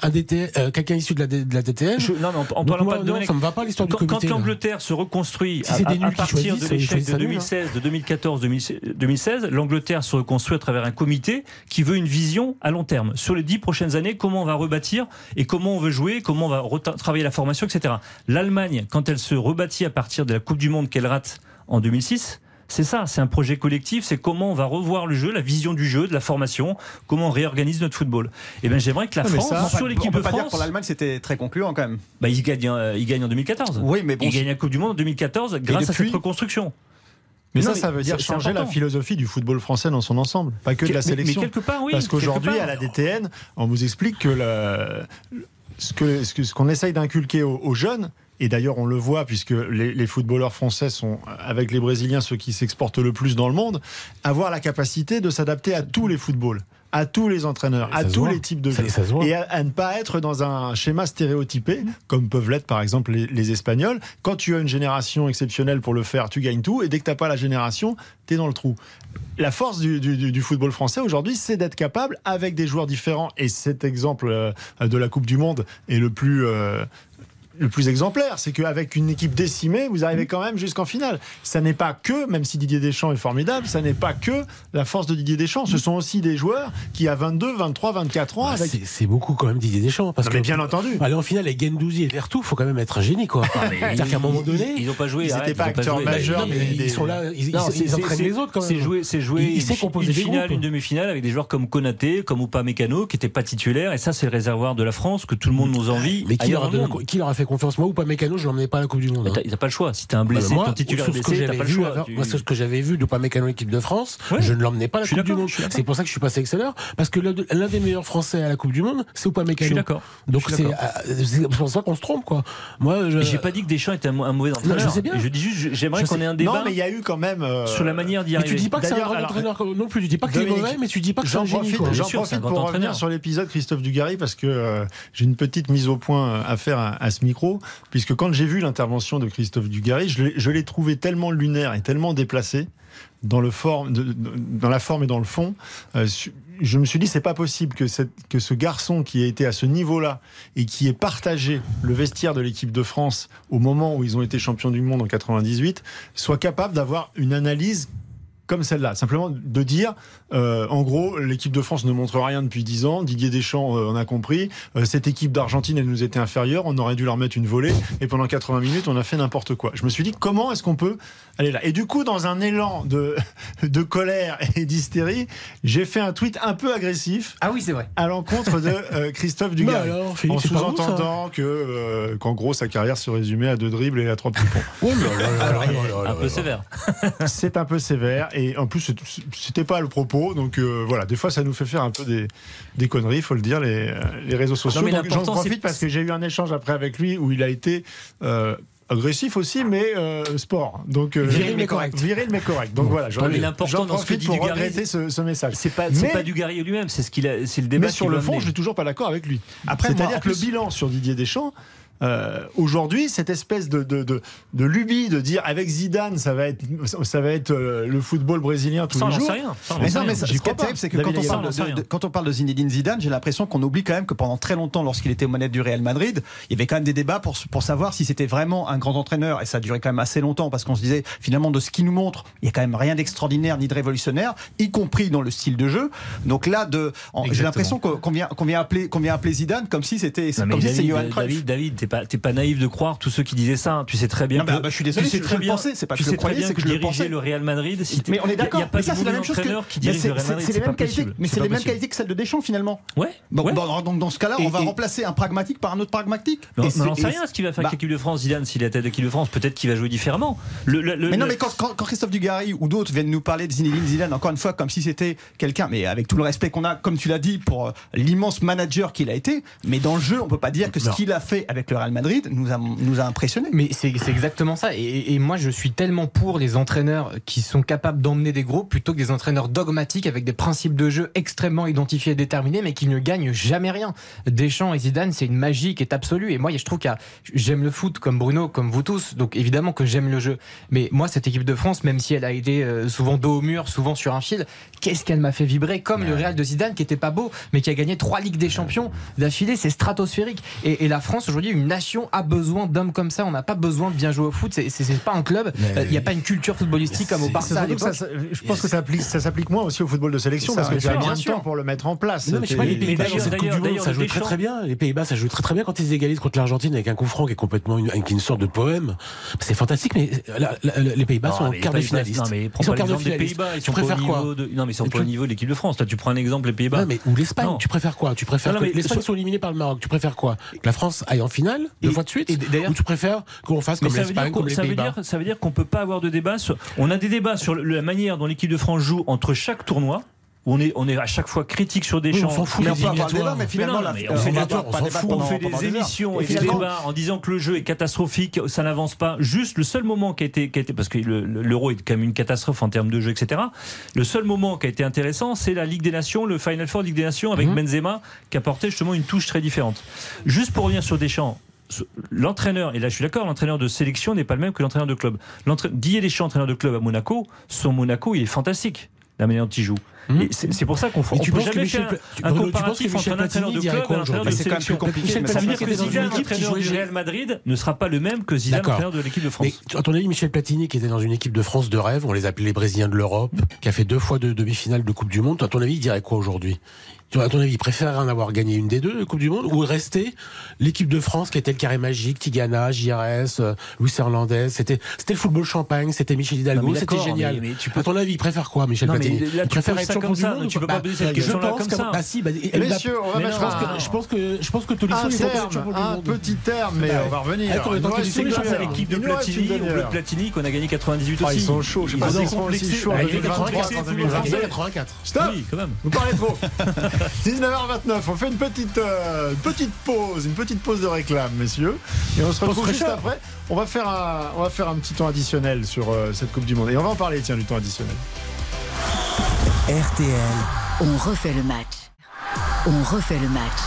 un DTN, euh, quelqu'un issu de la, de la DTN. Je- non, mais en, en Donc parlant moi, pas de non, Domenech. ça me va pas l'histoire du Quand, quand comité. l'Angleterre se reconstruit Si à, à- partir de l'échec de ça nul, hein. 2016, de 2014, 2016, l'Angleterre se reconstruit à travers un comité qui veut une vision à long terme. Sur les dix prochaines années, comment on va rebâtir et comment on veut jouer, comment on va travailler la formation, etc. L'Allemagne, quand elle se rebâtit à partir de la Coupe du Monde qu'elle rate en 2006, c'est ça, c'est un projet collectif, c'est comment on va revoir le jeu, la vision du jeu, de la formation, comment on réorganise notre football. Et bien j'aimerais que la Non, France, ça, sur on l'équipe peut de pas dire France, pour l'Allemagne c'était très concluant quand même. bah, il, gagne, euh, il gagne en 2014. Oui, mais bon, il gagne la Coupe du Monde en 2014 grâce à cette reconstruction. Mais Non, ça, ça veut dire changer la philosophie du football français dans son ensemble, pas que de la Mais- mais sélection. quelque part, oui, Parce qu'aujourd'hui, à la DTN, on vous explique que le- ce que ce que- ce qu'on essaye d'inculquer aux, aux jeunes. Et d'ailleurs, on le voit puisque les, les footballeurs français sont, avec les Brésiliens, ceux qui s'exportent le plus dans le monde, avoir la capacité de s'adapter à tous les footballs, à tous les entraîneurs, à tous voit. les types de voit. et à, à ne pas être dans un schéma stéréotypé, comme peuvent l'être par exemple les, les Espagnols. Quand tu as une génération exceptionnelle pour le faire, tu gagnes tout, et dès que t'as pas la génération, t'es dans le trou. La force du, du- du- du football français aujourd'hui, c'est d'être capable, avec des joueurs différents, et cet exemple euh, de la Coupe du Monde est le plus... euh, le plus exemplaire, c'est qu'avec une équipe décimée, vous arrivez quand même jusqu'en finale. Ça n'est pas que, même si Didier Deschamps est formidable, ça n'est pas que la force de Didier Deschamps. Ce sont aussi des joueurs qui, à 22, 23, 24 ans, Bah, avec c'est- beaucoup quand même Didier Deschamps. Parce Non, que mais bien entendu. Aller en finale avec Gendouzi et Vertou, faut quand même être un génie, quoi. C'est-à-dire qu'à un moment donné. Ils n'ont pas joué. Ils arrête, étaient pas ils acteurs joué. majeurs, mais ils sont là, ils, ils- ils entraînent les autres quand même. C'est jouer, c'est jouer Il- il une, sait composer une finale, une demi-finale avec des joueurs comme Konaté, comme Upamecano, qui n'étaient pas titulaires. Et ça, c'est le réservoir de la France que tout le monde nous envie. Mais qui leur, a dans fait confiance Moi ou pas Mécano, je l'emmenais pas à la Coupe du Monde. Hein. Ils n'ont pas le choix. Si t'as un blessé, Bah, moi, ton titulaire que t'as pas le vu, choix. avant- Tu- moi, sur ce que j'avais vu de pas Mécano équipe de France, Ouais. je ne l'emmenais pas à la Je Coupe du Monde. je. C'est pour ça que je suis passé excellent, parce que l'un de- l'un des meilleurs Français à la Coupe du Monde, c'est pas Je Mécano. suis d'accord. Donc Je suis c'est d'accord. euh, c'est pour ça qu'on se trompe, quoi. Moi, je. J'ai pas dit que Deschamps était un, un mauvais entraîneur. je sais bien. Je dis juste, je- j'aimerais Je qu'on ait un débat Non, mais il y a eu quand même. euh, sur la manière d'y Mais arriver. tu dis pas que c'est un grand alors, entraîneur non plus. Tu dis pas qu'il est Dominique, mauvais, mais tu dis pas que c'est un J'en génie, j'en c'est profite pour entraîneur. revenir sur l'épisode Christophe Dugarry parce que euh, j'ai une petite mise au point à faire à, à ce micro, puisque quand j'ai vu l'intervention de Christophe Dugarry, je l'ai- trouvé tellement lunaire et tellement déplacé dans, le dans la forme et dans le fond. euh, je me suis dit, c'est pas possible que, que ce garçon qui a été à ce niveau-là et qui ait partagé le vestiaire de l'équipe de France au moment où ils ont été champions du monde en 98 soit capable d'avoir une analyse comme celle-là. Simplement de dire, euh, en gros, l'équipe de France ne montre rien depuis 10 ans. Didier Deschamps euh, en a compris. Euh, cette équipe d'Argentine, elle nous était inférieure. On aurait dû leur mettre une volée. Et pendant 80 minutes, on a fait n'importe quoi. Je me suis dit, comment est-ce qu'on peut aller là? Et du coup, dans un élan de, de colère et d'hystérie, j'ai fait un tweet un peu agressif Ah oui, c'est vrai. à l'encontre de euh, Christophe Bah Philippe, en sous-entendant que, euh, qu'en gros, sa carrière se résumait à deux dribbles et à trois petits ponts. Oh là là là là là là Un peu là. sévère. c'est un peu sévère et en plus c'était pas le propos donc euh, voilà. Des fois ça nous fait faire un peu des, des conneries faut le dire les, euh, les réseaux sociaux Non, mais Donc, j'en profite parce que j'ai eu un échange après avec lui où il a été euh, agressif aussi mais euh, sport. Donc euh, Viril, mais correct. viril mais correct. Donc voilà j'en, l'important dans ce que profite dit pour Dugarry, regretter ce, ce message. C'est pas, Mais- pas Dugarry lui-même, c'est ce qu'il a, c'est le débat. mais sur le fond je suis toujours pas d'accord avec lui. Après, c'est-à-dire que le bilan sur Didier Deschamps euh, aujourd'hui, cette espèce de, de, de, de lubie de dire avec Zidane, ça va être, ça va être euh, le football brésilien tous Ça, les n'en jours. sait rien. Ça, Mais non, mais rien. ça- J'y ce qui est terrible, c'est que quand on, parle de, quand on parle de Zinedine Zidane, j'ai l'impression qu'on oublie quand même que pendant très longtemps, lorsqu'il était aux manettes du Real Madrid, il y avait quand même des débats pour, pour savoir si c'était vraiment un grand entraîneur. Et ça a duré quand même assez longtemps parce qu'on se disait, finalement, de ce qu'il nous montre, il y a quand même rien d'extraordinaire ni de révolutionnaire, y compris dans le style de jeu. Donc là, j'ai l'impression qu'on vient, qu'on vient appeler, qu'on vient appeler Zidane comme si c'était, mais comme si c'était David, Johan Cruyff. David, David, t'es pas, t'es pas naïf de croire tous ceux qui disaient ça. Tu sais très bien. Non, bah, que- bah, je suis désolé, tu sais je- très le bien. pensais, c'est pas que tu je sais très croyais, bien c'est que que je le diriger pensais. le Real Madrid. Si Mais on est d'accord. Il n'y a pas mais ça, c'est la même chose que. qui dirige c'est- le Real Madrid. C'est les mêmes qualités. Mais c'est les mêmes qualités que celles de Deschamps finalement. Ouais. Donc dans ce cas-là, on va remplacer un pragmatique par un autre pragmatique. Non, on n'en sait rien ce qu'il va faire bah, avec l'équipe de France, Zidane, s'il est à tête de l'équipe de France. Peut-être qu'il va jouer différemment. Mais non, mais quand, Christophe Dugarry ou d'autres viennent nous parler de Zinedine Zidane, encore une fois, comme si c'était quelqu'un, mais avec tout le respect qu'on a, comme tu l'as dit, pour euh, l'immense manager qu'il a été, mais dans le jeu, on peut pas dire que ce qu'il a fait avec le Real Madrid nous a, nous a impressionnés. Mais c'est exactement ça. Et, et moi, je suis tellement pour les entraîneurs qui sont capables d'emmener des groupes plutôt que des entraîneurs dogmatiques avec des principes de jeu extrêmement identifiés et déterminés, mais qui ne gagnent jamais rien. Deschamps et Zidane, c'est une magie qui est absolue. Et moi, je trouve que j'aime le foot comme Bruno, comme vous tous. Donc évidemment que j'aime le jeu. Mais moi, cette équipe de France, même si elle a été euh, souvent dos au mur, souvent sur un fil, qu'est-ce qu'elle m'a fait vibrer Comme le Real de Zidane, qui était pas beau, mais qui a gagné trois Ligues des Champions d'affilée, c'est stratosphérique. Et, et la France, aujourd'hui, une nation a besoin d'hommes comme ça. On n'a pas besoin de bien jouer au foot. C'est- pas un club. Euh, Il n'y a pas une culture footballistique comme au Barça je pense que ça applique- ça s'applique moins aussi au football de sélection parce que bien tu as sûr, bien de temps pour le mettre en place. Non, mais je sais pas, les Pays-Bas, ça jouait très très bien. Les Pays-Bas, ça joue très très bien quand ils égalisent contre l'Argentine avec un coup franc qui est complètement une, une sorte de poème. C'est fantastique, mais la- la- les Pays-Bas sont en quart de finaliste. Non, mais prends Ils sont quart de l'exemple des finaliste. Pays-Bas. Ils sont préfères quoi de. Non, mais ils sont pas au niveau de l'équipe de France. Là, tu prends un exemple, les Pays-Bas. Ou l'Espagne, tu préfères quoi? Tu préfères l'Espagne soit éliminée par le Maroc. Tu préfères quoi? Que la France aille en finale deux Et- fois de suite et d'ailleurs- Ou tu préfères qu'on fasse comme l'Espagne, comme les ça, veut Pays-Bas dire, ça veut dire qu'on peut pas avoir de débat sur. On a des débats sur la manière dont l'équipe de France joue entre chaque tournoi. Où on est, on est à chaque fois critique sur des Oui, champs. on s'en fout Mais on des peut avoir le débat, éliminatoires. mais finalement, non, la- mais on fait des- pas- on fout, fait des émissions et, Et des débats en disant que le jeu est catastrophique, ça n'avance pas. Juste le seul moment qui a été, qui a été parce que le- le- l'euro est quand même une catastrophe en termes de jeu, etc. Le seul moment qui a été intéressant, c'est la Ligue des Nations, le Final Four Ligue des Nations avec Mhm. Benzema qui apportait justement une touche très différente. Juste pour revenir sur Deschamps. L'entraîneur, et là je suis d'accord, l'entraîneur de sélection n'est pas le même que l'entraîneur de club. Didier Deschamps, entraîneur de club à Monaco, son Monaco, il est fantastique, la manière dont il joue. Et C'est c'est pour ça qu'on Mais ne tu peut penses que jamais Michel faire un Bruno, tu penses que comparatif entre Michel un entraîneur de Platini club dirait et quoi un entraîneur de aujourd'hui C'est quand même plus sélection. compliqué. Michel mais Ça veut dire que Zidane, entraîneur du. Real Madrid, ne sera pas le même que Zidane, entraîneur de l'équipe de France. Mais à ton avis, Michel Platini, qui était dans une équipe de France de rêve, on les appelait les Brésiliens de l'Europe, qui a fait deux fois de demi-finale de Coupe du Monde, à ton avis, il dirait quoi aujourd'hui? À ton avis, il préférerait en avoir gagné une des deux de Coupe du Monde ou rester l'équipe de France qui était le carré magique, Tigana, JRS, euh, Luis Hernandez, c'était c'était le football champagne, c'était Michel Hidalgo, c'était génial. mais- mais tu À ton avis, il préfère quoi, Michel Non, Platini là, tu Il préfère poses être champion comme du ça, monde tu peux pas poser cette Je question-là pense comme ça. Bah si, bah, messieurs, on va mettre je pense que- un, je pense que je pense que Tolisso un être terme, champion du un monde. petit terme, mais Bah, on va revenir. C'est grâce à l'équipe de Platini ou demi-heure. de Platini qu'on a gagné 98 Ah, aussi. ils sont chauds, je sais Ils pas sont s'ils sont aussi chauds en Bah, il est 2023 complexé, qu'en le football 2022. français. 84. Stop Oui, quand même. Vous parlez trop 19h29, on fait une petite, euh, une petite pause, une petite pause de réclame, messieurs. Et on se retrouve juste après. On va faire un, on va faire un petit temps additionnel sur euh, cette Coupe du Monde. Et on va en parler, tiens, du temps additionnel. RTL, On refait le match. On refait le match.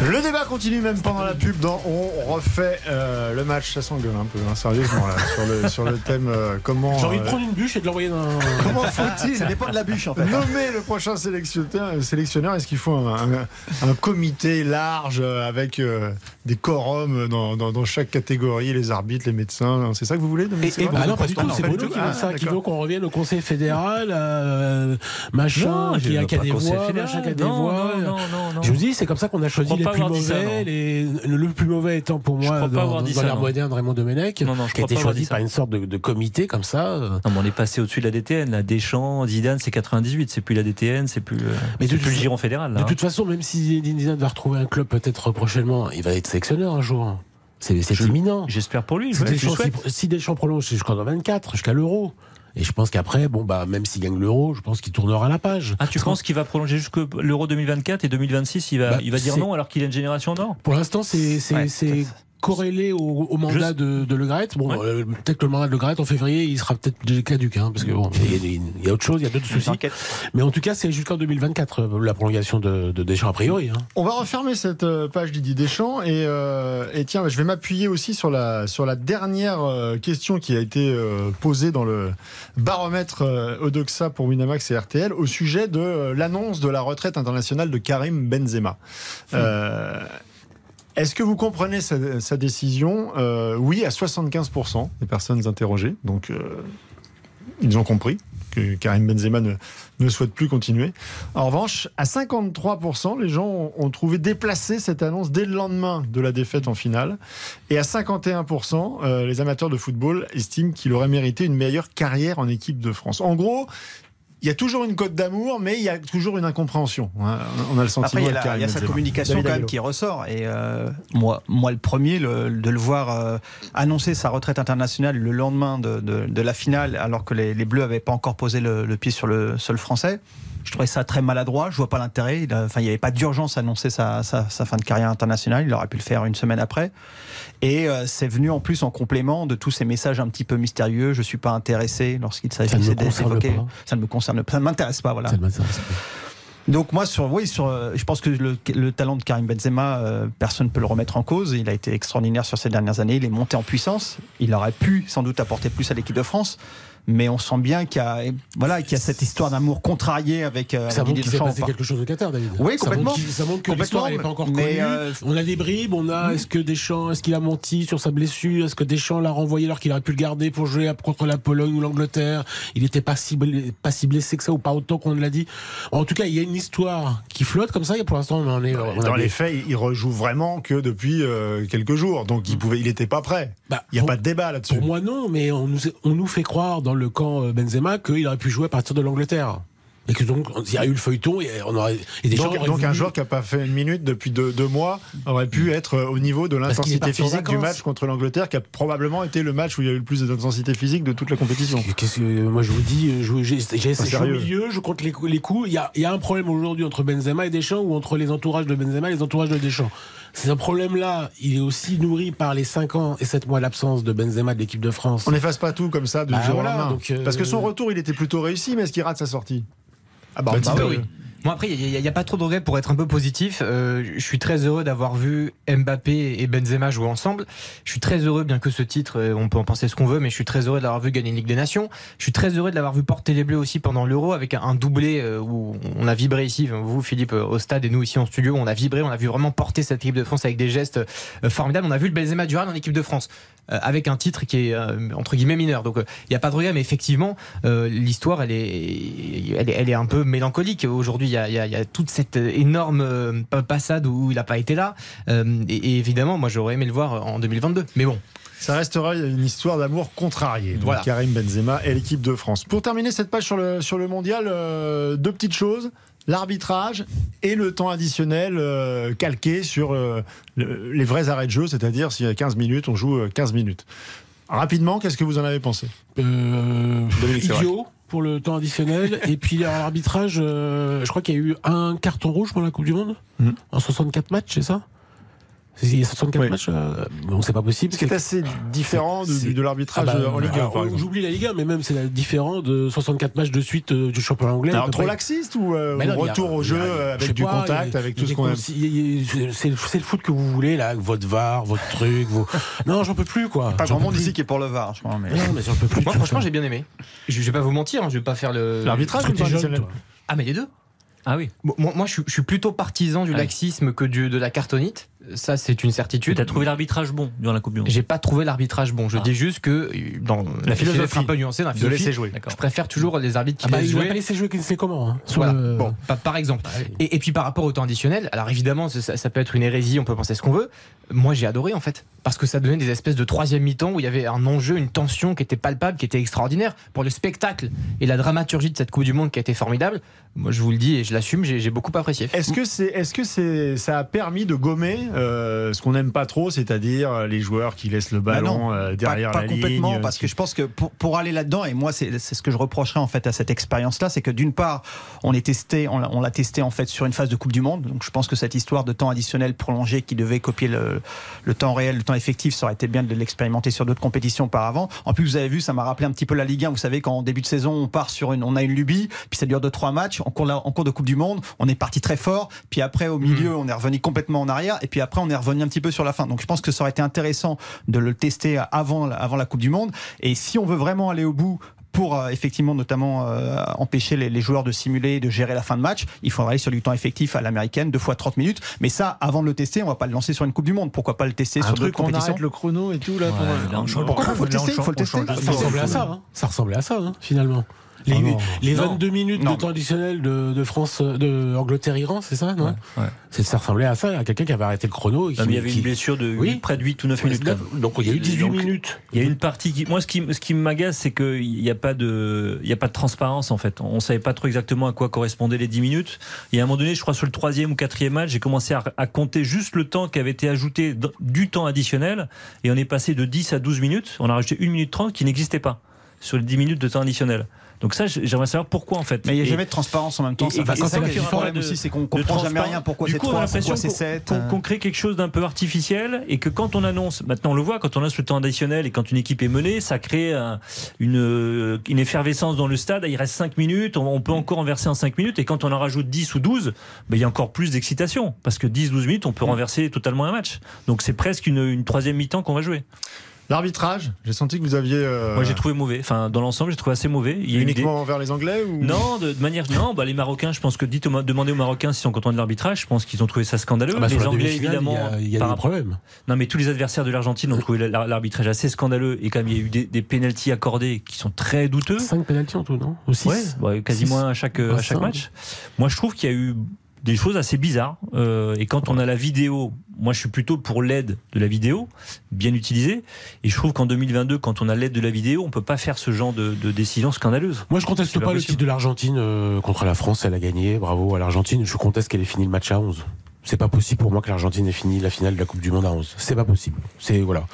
Le débat continue même pendant la pub dans On refait euh, le match. Ça s'engueule un peu, hein, sérieusement, là, sur, le, sur le thème euh, comment. J'ai envie de euh, prendre une bûche et de l'envoyer dans. Comment faut-il Ça dépend de la bûche en fait. nommer le prochain sélectionneur, sélectionneur? Est-ce qu'il faut un, un- un comité large avec euh, des quorums dans, dans- dans chaque catégorie, les arbitres, les médecins C'est ça que vous voulez Et, et bah non, pas du tout. C'est Bono qui veut Ah, ça, qui veut qu'on revienne au Conseil fédéral, euh, machin, qui a des voix, fédéral. machin des Non, voix. non, non, non. Je vous dis, c'est comme ça qu'on a choisi les plus mauvais, les, le plus mauvais étant pour moi dans, l'ère moderne Raymond Domenech, qui a été choisi par une sorte de, comité comme ça. euh. Non, mais on est passé au-dessus de la DTN. Là. Deschamps, Zidane, c'est 98. C'est plus la DTN, c'est plus, euh, Mais c'est de plus le giron fédéral. De hein. toute façon, même si Zidane va retrouver un club peut-être prochainement, il va être sélectionneur un jour. C'est Je- imminent. J'espère pour lui. Si ouais, Deschamps, si, si Deschamps prolonge jusqu'en 24, jusqu'à l'Euro. Et je pense qu'après, bon bah même s'il gagne l'Euro, je pense qu'il tournera la page. Ah, tu Parce penses qu'il va prolonger jusqu'au l'Euro 2024 et 2026 il va, Bah, il va dire non alors qu'il a une génération d'or? Pour l'instant, c'est c'est Ouais, c'est corrélé au, au mandat de, de Le Gret. Bon, euh, peut-être que le mandat de Le Gret en février, il sera peut-être déjà caduque, hein, parce que bon, il y, a- il y a autre chose, il y a d'autres soucis. Mais en tout cas, c'est jusqu'en 2024 euh, la prolongation de, de Deschamps a priori. Hein. On va refermer cette euh, page Didier Deschamps et, euh, et tiens, je vais m'appuyer aussi sur la, sur la dernière question qui a été euh, posée dans le baromètre Odoxa pour Winamax et RTL au sujet de l'annonce de la retraite internationale de Karim Benzema. Euh, Est-ce que vous comprenez sa, décision? Euh, Oui, à 75% des personnes interrogées. Donc, euh, ils ont compris que Karim Benzema ne, souhaite plus continuer. En revanche, à 53%, les gens ont, ont trouvé déplacée cette annonce dès le lendemain de la défaite en finale. Et à 51%, euh, les amateurs de football estiment qu'il aurait mérité une meilleure carrière en équipe de France. En gros, il y a toujours une cote d'amour, mais il y a toujours une incompréhension. hein. On a le sentiment. Après, il y a, la- y a sa communication David quand même qui ressort. Et euh, moi, moi, le premier, le- de le voir euh, annoncer sa retraite internationale le lendemain de, de- de la finale, alors que les, les Bleus n'avaient pas encore posé le, le pied sur le sol français. Je trouvais ça très maladroit. Je vois pas l'intérêt. Il a- Enfin, il n'y avait pas d'urgence à annoncer sa, sa- sa fin de carrière internationale. Il aurait pu le faire une semaine après. Et euh, c'est venu en plus en complément de tous ces messages un petit peu mystérieux. Je suis pas intéressé lorsqu'il s'agissait d'évoquer. Ça ne me concerne pas. Ça ne m'intéresse pas. Voilà. Ça ne m'intéresse pas. Donc moi sur oui sur euh, je pense que le, le talent de Karim Benzema euh, personne ne peut le remettre en cause il a été extraordinaire sur ces dernières années il est monté en puissance il aurait pu sans doute apporter plus à l'équipe de France mais on sent bien qu'il y a voilà qu'il y a cette histoire d'amour contrarié avec euh, Ça montre qu'il s'est passé quelque chose au Qatar, David. Oui, Ça complètement. Ça montre que Complètement, l'histoire n'est pas encore mais, connue. euh, On a des bribes, on a. Est-ce que Deschamps, est-ce qu'il a menti sur sa blessure Est-ce que Deschamps l'a renvoyé alors qu'il aurait pu le garder pour jouer contre la Pologne ou l'Angleterre? Il n'était pas si, blessé- pas si blessé que ça ou pas autant qu'on l'a dit. En tout cas, il y a une histoire qui flotte comme ça. Et pour l'instant, on en est. on Dans les faits, il rejoue vraiment que depuis euh, quelques jours. Donc il pouvait, il n'était pas prêt. Bah, il n'y a pour- pas de débat là-dessus. Pour moi, non, mais on nous, on nous fait croire dans le camp euh, Benzema qu'il aurait pu jouer à partir de l'Angleterre. Et que donc, il y a eu le feuilleton et on aurait. Et des gens donc, un joueur qui n'a pas fait une minute depuis deux, deux mois aurait pu être euh, au niveau de l'intensité physique du match contre l'Angleterre, qui a probablement été le match où il y a eu le plus d'intensité physique de toute la compétition. Que moi je vous dis J'ai suis au milieu, je compte les, les coups. Il y a, il y a un problème aujourd'hui entre Benzema et Deschamps ou entre les entourages de Benzema et les entourages de Deschamps? C'est un problème-là. Il est aussi nourri par les 5 ans et 7 mois d'absence de Benzema de l'équipe de France. On n'efface pas tout comme ça de Bah jour voilà, au lendemain. donc, euh, Parce que son retour, il était plutôt réussi, mais est-ce qu'il rate sa sortie? Ah bah, Bah bah, oui. Bon après, il n'y a, pas trop de regrets pour être un peu positif. Euh, je suis très heureux d'avoir vu Mbappé et Benzema jouer ensemble. Je suis très heureux, bien que ce titre, euh, on peut en penser ce qu'on veut, mais je suis très heureux de l'avoir vu gagner une Ligue des Nations. Je suis très heureux de l'avoir vu porter les Bleus aussi pendant l'Euro avec un, doublé euh, où on a vibré ici, vous Philippe au stade et nous ici en studio, on a vibré, on a vu vraiment porter cette équipe de France avec des gestes formidables. On a vu le Benzema Duran en équipe de France avec un titre qui est euh, entre guillemets mineur. Donc euh, il n'y a pas de regret, mais effectivement, euh, l'histoire, elle est, elle est, elle est un peu mélancolique. Aujourd'hui, il y a, il y a- il y a toute cette énorme euh, passade où il n'a pas été là. Euh, et, et évidemment, moi, j'aurais aimé le voir en 2022. Mais bon. Ça restera une histoire d'amour contrarié. Donc, Voilà. Karim Benzema et l'équipe de France. Pour terminer cette page sur le, sur le mondial, euh, deux petites choses. L'arbitrage et le temps additionnel euh, calqué sur euh, le- les vrais arrêts de jeu, c'est-à-dire s'il y a 15 minutes, on joue euh, 15 minutes. Rapidement, qu'est-ce que vous en avez pensé? Euh, idiot pour le temps additionnel. et puis l'arbitrage, euh, je crois qu'il y a eu un carton rouge pendant la Coupe du Monde? Mhm. en 64 matchs, c'est ça? Il y a 64 Oui. matchs euh, Bon, c'est pas possible. Ce qui est assez différent de, C'est- de l'arbitrage Ah bah, en Ligue 1, alors, par exemple. J'oublie la Ligue 1, mais même c'est différent de 64 matchs de suite euh, du championnat anglais. Alors, trop laxiste ou euh, non, a- retour au a- jeu euh, avec du pas, contact, a- avec tout ce qu'on aime C'est c'est le foot que vous voulez, là, votre VAR, votre truc, vos... Non, j'en peux plus, quoi. pas J'en grand peux monde plus. ici qui est pour le VAR je crois mais... Non, mais j'en peux plus. Moi, franchement, j'ai bien aimé. Je, je vais pas vous mentir, hein, je vais pas faire le. L'arbitrage. Ah, mais les deux. Ah oui. Moi, moi, je, suis- plutôt partisan du laxisme que de la cartonite. Ça, c'est une Tu certitude. as trouvé l'arbitrage bon durant la Coupe du Monde. J'ai pas trouvé l'arbitrage bon. Je Ah. dis juste que dans La philosophie un peu nuancé dans la de laisser jouer. Je préfère toujours les arbitres qui Ah bah, laissent jouer. pas laisser jouer, c'est comment hein, Voilà. le- Bon, pa- par exemple. Et, et puis par rapport au temps additionnel, alors évidemment, ça, ça peut être une hérésie, on peut penser ce qu'on veut. Moi, j'ai adoré en fait, parce que ça donnait des espèces de troisième mi-temps où il y avait un enjeu, une tension qui était palpable, qui était extraordinaire pour le spectacle et la dramaturgie de cette Coupe du Monde qui a été formidable. Moi, je vous le dis et je l'assume, j'ai j'ai beaucoup apprécié. Est-ce que c'est, est-ce que c'est, ça a permis de gommer euh, ce qu'on n'aime pas trop, c'est-à-dire les joueurs qui laissent le Bah ballon non, euh, derrière pas, pas la complètement, ligne. parce que je pense que pour, pour aller là-dedans, et moi c'est c'est ce que je reprocherais en fait à cette expérience-là, c'est que d'une part, on est testé, on l'a- on l'a testé en fait sur une phase de Coupe du Monde, donc je pense que cette histoire de temps additionnel prolongé qui devait copier le, le temps réel, le temps effectif, ça aurait été bien de l'expérimenter sur d'autres compétitions auparavant. En plus, vous avez vu, ça m'a rappelé un petit peu la Ligue 1. Vous savez, qu'en début de saison, on part sur une, on a une lubie, puis ça dure deux trois matchs. En cours, de- en cours de Coupe du Monde, on est parti très fort, puis après au milieu, on est revenu complètement en arrière, et puis après on est revenu un petit peu sur la fin. Donc je pense que ça aurait été intéressant de le tester avant, avant la Coupe du Monde. Et si on veut vraiment aller au bout pour euh, effectivement notamment euh, empêcher les, les joueurs de simuler, de gérer la fin de match, il faudra aller sur du temps effectif à l'américaine, deux fois 30 minutes. Mais ça, avant de le tester, on va pas le lancer sur une Coupe du Monde. Pourquoi pas le tester Un sur truc, d'autres on compétitions arrête le chrono et tout là. pour- là, on change- Pourquoi faut le Là, tester Faut le tester Ça ressemblait à ça, hein. ça ressemblait à ça, hein, finalement. Les, non. les Non. 22 minutes Non. de temps additionnel de, de France, de Angleterre-Iran, c'est ça, non Ouais. C'est- Ça ressemblait à ça, à quelqu'un qui avait arrêté le chrono. Et qui, Non, mais il y avait qui- une blessure de Oui. près de 8 ou 9 minutes. Donc il y a eu 18 Donc, minutes. Il y a une partie qui, moi, ce qui, ce qui m'agace, c'est qu'il n'y a pas de, il y a pas de transparence en fait. On savait pas trop exactement à quoi correspondaient les 10 minutes. Et à un moment donné, je crois sur le troisième ou quatrième match, j'ai commencé à, à compter juste le temps qui avait été ajouté du temps additionnel, et on est passé de 10 à 12 minutes. On a rajouté 1 minute 30 qui n'existait pas sur les 10 minutes de temps additionnel. Donc ça, j'aimerais savoir pourquoi en fait. Mais il n'y a jamais de transparence en même temps. enfin, c'est ça qui est problème aussi, c'est qu'on comprend jamais rien. Pourquoi c'est coup, on a 3, l'impression pourquoi c'est qu'on- 7 qu'on qu'on crée quelque chose d'un peu artificiel et que quand on annonce, maintenant on le voit, quand on annonce le temps additionnel et quand une équipe est menée, ça crée un- une, euh, une effervescence dans le stade. Il reste 5 minutes, on, on peut encore renverser en 5 minutes et quand on en rajoute 10 ou 12, ben, il y a encore plus d'excitation parce que 10-12 minutes, on peut renverser totalement un match. Donc c'est presque une, une troisième mi-temps qu'on va jouer. L'arbitrage, j'ai senti que vous aviez. euh, Moi j'ai trouvé mauvais. Enfin, dans l'ensemble, j'ai trouvé assez mauvais. Il y a eu des- uniquement envers les Anglais ou non, de, de manière. Non, bah, les Marocains, je pense que dites aux, demandez aux Marocains s'ils sont contents de l'arbitrage. Je pense qu'ils ont trouvé ça scandaleux. Ah bah, les la Anglais, évidemment. il y a- il y a, par des rapport- problèmes. Non, mais tous les adversaires de l'Argentine ont trouvé la- l'arbitrage assez scandaleux et quand même il y a eu des, des pénalties accordés qui sont très douteux. 5 pénalties en tout, non? Ou 6 Ouais, ouais, quasiment Six. à chaque, à chaque ça. match. Moi, je trouve qu'il y a eu des choses assez bizarres. Euh, et quand on a la vidéo, moi, je suis plutôt pour l'aide de la vidéo, bien utilisée. Et je trouve qu'en 2022, quand on a l'aide de la vidéo, on peut pas faire ce genre de, de décision scandaleuse. Moi, je conteste pas, pas le titre de l'Argentine euh, contre la France. Elle a gagné. Bravo à l'Argentine. Je conteste qu'elle ait fini le match à 11. C'est pas possible pour moi que l'Argentine ait fini la finale de la Coupe du Monde à 11. C'est pas possible. C'est voilà.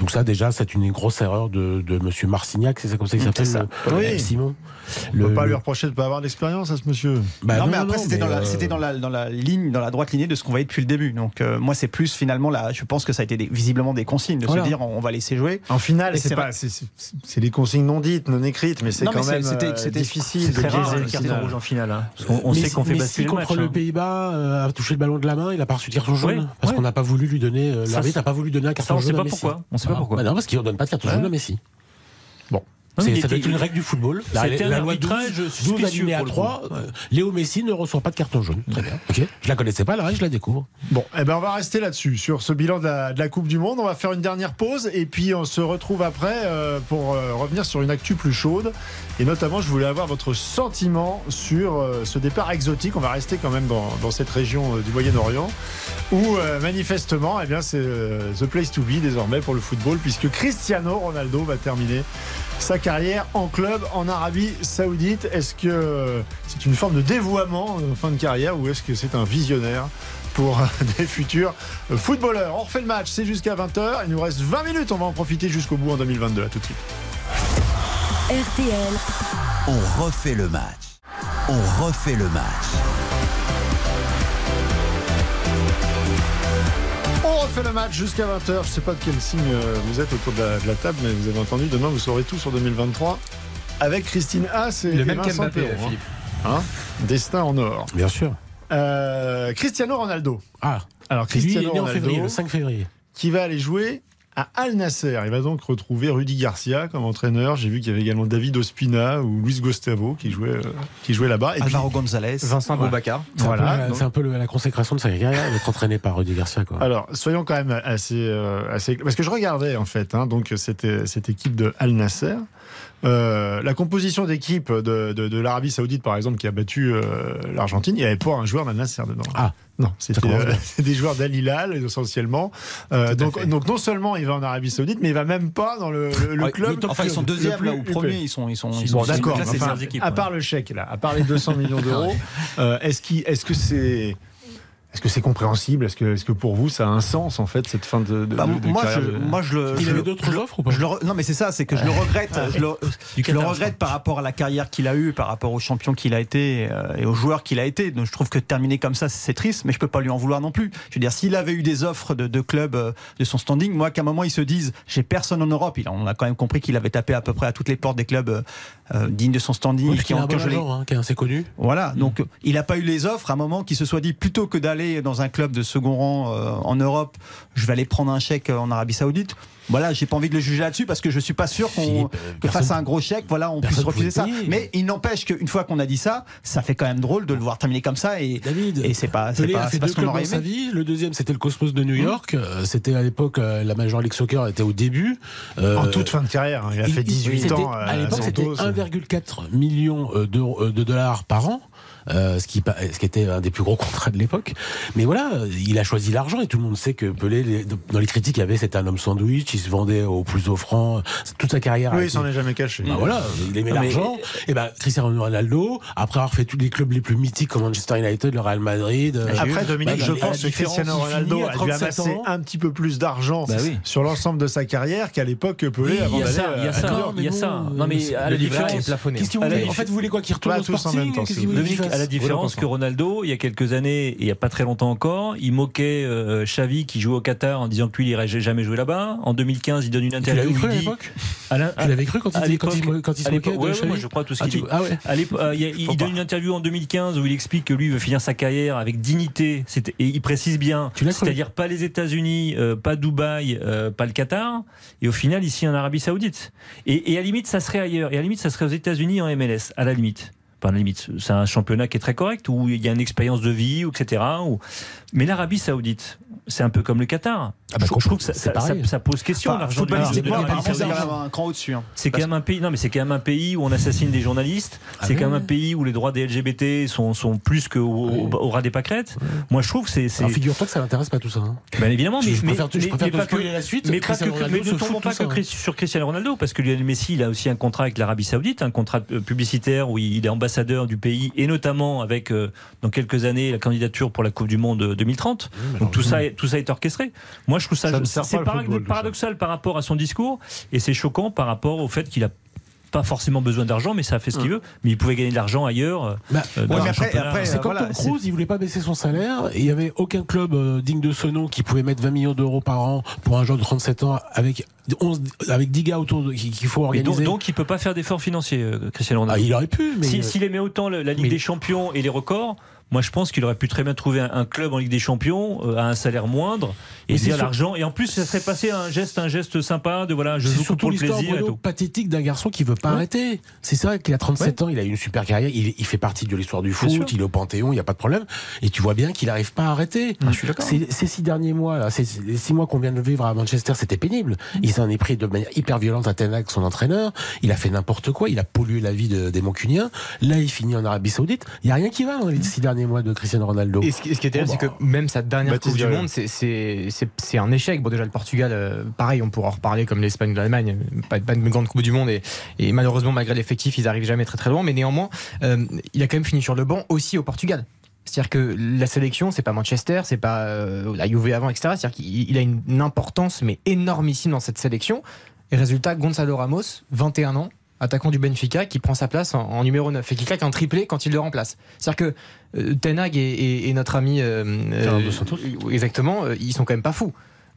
Donc ça, déjà, c'est une grosse erreur de, de Monsieur Marcignac. C'est ça comme ça qu'il C'est s'appelle. Oui. Simon. On peut pas lui reprocher de ne pas avoir d'expérience à ce monsieur. Bah non, mais après, c'était dans, la, euh, c'était dans, la, dans la ligne, dans la droite lignée de ce qu'on voyait depuis le début. Donc, euh, moi, c'est plus finalement là. Je pense que ça a été des- visiblement des consignes de Voilà. se dire on, on va laisser jouer. En finale, c'est c'est pas, c'est, c'est- c'est des consignes non dites, non écrites, mais c'est quand mais c'est- même c'était- euh, difficile C'est de très rare biaiser le une carton rouge en finale. hein. On sait qu'on fait basculer si le match. contre le hein. Pays-Bas euh, a touché le ballon de la main, il a pas reçu de carton jaune Oui, parce ouais. qu'on n'a pas voulu lui donner. euh, L'arbitre n'a pas voulu donner un carton Ça, on jaune. sait à pas Messi. pourquoi. On sait pas Voilà. pourquoi. Bah non, parce qu'il ne donne pas de carton Ouais. jaune à Messi. Non, C'est- ça doit était- être une règle du football. La, C'était un la loi 12, arbitrage 12 suspicieux alinéa pour le 3, coup. euh, Léo Messi ne reçoit pas de carton jaune. Très bien. Ok. Je la connaissais pas, la règle, je la découvre. Bon, eh ben on va rester là-dessus, sur ce bilan de la, de la Coupe du Monde. On va faire une dernière pause et puis on se retrouve après euh, pour euh, revenir sur une actu plus chaude. Et notamment, je voulais avoir votre sentiment sur euh, ce départ exotique. On va rester quand même dans, dans cette région euh, du Moyen-Orient où euh, manifestement, eh bien, c'est euh, the place to be désormais pour le football puisque Cristiano Ronaldo va terminer sa carrière en club en Arabie Saoudite. Est-ce que euh, c'est une forme de dévoiement en fin de carrière ou est-ce que c'est un visionnaire pour euh, des futurs euh, footballeurs? On refait le match, c'est jusqu'à 20h. Il nous reste 20 minutes, on va en profiter jusqu'au bout en 2022. À tout de suite. RTL, On refait le match. On refait le match. Refait le match jusqu'à 20h. Je ne sais pas de quel signe euh, vous êtes autour de la, de la table, mais vous avez entendu. Demain, vous saurez tout sur 2023 avec Christine Haas et, Le et même Vincent Perron, hein. Philippe. Hein? Destin en or. Bien sûr. Euh, Cristiano Ronaldo. Ah, Alors, c'est lui, il Cristiano est né en Ronaldo, février, le 5 février. qui va aller jouer à Al Nasser. Il va donc retrouver Rudy Garcia comme entraîneur. J'ai vu qu'il y avait également David Ospina ou Luis Gustavo qui jouait, euh, qui jouait là-bas. Et puis, Alvaro González. Vincent Boubacar. C'est un peu voilà. C'est un peu le- la consécration de sa carrière d'être entraîné par Rudy Garcia. Quoi. Alors, soyons quand même assez, euh, assez parce que je regardais en fait, hein, donc c'était cette équipe de Al Nasser. Euh, la composition d'équipe de, de, de l'Arabie Saoudite, par exemple, qui a battu euh, l'Argentine, il n'y avait pas un joueur d'Al Nasser dedans. Ah. Non, euh, bien. c'est des joueurs d'Al Hilal essentiellement. Euh, donc, donc non seulement il va en Arabie Saoudite, mais il va même pas dans le, le- le Ouais, club. le- enfin, ils sont le deuxième plus là ou huppé. premier. Ils sont, ils sont, ils sont Bon, d'accord. enfin, à ouais. part le chèque là, à part les 200 millions d'euros, euh, est-ce qu'il- est-ce que c'est Est-ce que c'est compréhensible? Est-ce que, est que pour vous, ça a un sens, en fait, cette fin de, de, bah, de moi, carrière je, de- moi, je le. Il avait d'autres offres ou pas? je le re- Non, mais c'est ça, c'est que je le regrette. je le, je regrette par rapport à la carrière qu'il a eue, par rapport au champion qu'il a été euh, et au joueur qu'il a été. Donc, je trouve que terminer comme ça, c'est triste, mais je peux pas lui en vouloir non plus. Je veux dire, s'il avait eu des offres de, de clubs euh, de son standing, moi, qu'à un moment, ils se disent, j'ai personne en Europe. Il, on a quand même compris qu'il avait tapé à peu près à toutes les portes des clubs euh, dignes de son standing. Oui, qui a un bon agent, hein, qui est assez connu. voilà, donc euh, il n'a pas eu les offres à un moment qui se soit dit plutôt que d'aller dans un club de second rang euh, en Europe, je vais aller prendre un chèque en Arabie Saoudite. Voilà, j'ai pas envie de le juger là-dessus parce que je suis pas sûr qu'on que euh, face à un gros chèque, voilà, on puisse refuser ça. Mais il n'empêche qu'une fois qu'on a dit ça, ça fait quand même drôle de le voir terminer comme ça et David, et c'est pas c'est pas, fait deux ce qu'on aurait sa aimé. vie. Le deuxième, c'était le Cosmos de New York. Euh, C'était à l'époque, euh, la Major League Soccer était au début. Euh, En toute fin de carrière, hein. il a fait 18 c'était- ans à l'époque, c'était Santos. 1,4 million de dollars par an. Euh, ce, qui, pa- ce qui était un des plus gros contrats de l'époque. Mais voilà, euh, il a choisi l'argent et tout le monde sait que Pelé, les- dans les critiques, il y avait c'était un homme sandwich, il se vendait au plus offrant. Toute sa carrière. Oui, il s'en est jamais caché. bah voilà, il aimait mais- l'argent. Et ben Cristiano Ronaldo, après avoir fait tous les clubs les plus mythiques comme Manchester United, le Real Madrid. euh, Après, Dominique, bah, je pense que Cristiano Ronaldo a dû 37 amasser ans. un petit peu plus d'argent Bah oui. sur l'ensemble de sa carrière qu'à l'époque que Pelé Oui, avant il y a d'aller ça, il y a ça, il y a ça. euh, Non mais à la différence, plafonné. En fait, vous voulez quoi qu'il retourne au tous en Sporting à la différence que Ronaldo, il y a quelques années, et il n'y a pas très longtemps encore, il moquait euh, Xavi qui joue au Qatar en disant que lui, il irait jamais jouer là-bas. En 2015, il donne une Tu interview l'avais où cru à l'époque Tu l'avais cru quand il quand il quand il se moquait de ouais, ouais, moi, je crois tout ce Ah, qu'il tu- dit. ah ouais. Euh, il, donne une interview en 2015 où il explique que lui veut finir sa carrière avec dignité. Et il précise bien, Tu c'est-à-dire pas les États-Unis, euh, pas Dubaï, euh, pas le Qatar, et au final ici en Arabie Saoudite. Et, et à la limite, ça serait ailleurs. Et à la limite, ça serait aux États-Unis en MLS. À la limite. Limite. C'est un championnat qui est très correct où il y a une expérience de vie, etc. Mais l'Arabie Saoudite, c'est un peu comme le Qatar. Ah bah, je, je trouve que ça, c'est ça- pareil. ça- ça pose question. Enfin, l'argent c'est Saoudite. quand même un cran au-dessus. hein. C'est quand même un pays. Non, mais c'est quand même un pays où on assassine des journalistes. Ah c'est oui, quand même un pays où les droits des LGBT sont, sont plus qu'au au, au ras des pâquerettes. Moi, je trouve que c'est. figure-toi que ça n'intéresse pas tout ça. hein. Ben, évidemment, mais, Je mais, préfère je préfère mais pas que, la suite, mais, pas que, ne tombons pas que hein. Sur Cristiano Ronaldo, parce que Lionel Messi, il a aussi un contrat avec l'Arabie Saoudite, un contrat euh, publicitaire où il est ambassadeur du pays, et notamment avec, euh, dans quelques années, la candidature pour la Coupe du Monde euh, 2030. Donc tout ça, est, tout ça est orchestré. Moi, je trouve ça, Ça c'est ça. paradoxal par rapport à son discours, et c'est choquant par rapport au fait qu'il a pas forcément besoin d'argent, mais ça fait ce qu'il veut. Mais il pouvait gagner de l'argent ailleurs. euh, Bah, euh, ouais, après- C'est euh, comme voilà, Tom Cruise, il voulait pas baisser son salaire et il y avait aucun club euh, digne de ce nom qui pouvait mettre 20 millions d'euros par an pour un joueur de 37 ans avec 11, avec 10 gars autour qu'il faut Et donc, organiser. donc, il peut pas faire d'efforts financiers, euh, Cristiano Ah, il aurait pu, mais Si- S'il aimait autant la Ligue Mais- des Champions et les records, moi je pense qu'il aurait pu très bien trouver un, un club en Ligue des Champions euh, à un salaire moindre et dire l'argent. Et en plus, ça serait passé un geste, un geste sympa de voilà, je joue surtout pour le l'histoire plaisir et Bruno, tout. pathétique d'un garçon qui veut pas Ouais. arrêter. C'est ça qu'il a 37 ans, il a eu une super carrière, il, il fait partie de l'histoire du sûr. foot, il est au Panthéon, il n'y a pas de problème. Et tu vois bien qu'il n'arrive pas à arrêter. Ah, je suis d'accord. Ces, ces six derniers mois, là, ces, les six mois qu'on vient de vivre à Manchester, c'était pénible. Il s'en est pris de manière hyper violente à Ten Hag, son entraîneur. Il a fait n'importe quoi, il a pollué la vie de- des Mancuniens. Là, il finit en Arabie Saoudite. Il n'y a rien qui va dans les six derniers mois de Cristiano Ronaldo. Et ce qui, ce qui est terrible, Bon, c'est bah, que même sa dernière Coupe du. Monde, c'est- un échec. Bon, déjà, le Portugal, euh, pareil, on pourra en reparler comme l'Espagne ou l'Allemagne, pas, pas de grande Coupe du Monde. Et, et malheureusement, malgré l'effectif, ils arrivent jamais très très loin. Mais néanmoins, euh, il a quand même fini sur le banc aussi au Portugal. C'est-à-dire que la sélection, c'est pas Manchester, c'est pas euh, la Juve avant, etc. C'est-à-dire qu'il il a une, une importance, mais énormissime dans cette sélection. Et résultat, Gonzalo Ramos, 21 ans, attaquant du Benfica, qui prend sa place en, en numéro 9 et qui claque un triplé quand il le remplace. C'est-à-dire que euh, Ten Hag et, et- et notre ami euh, euh, exactement, ils sont quand même pas fous.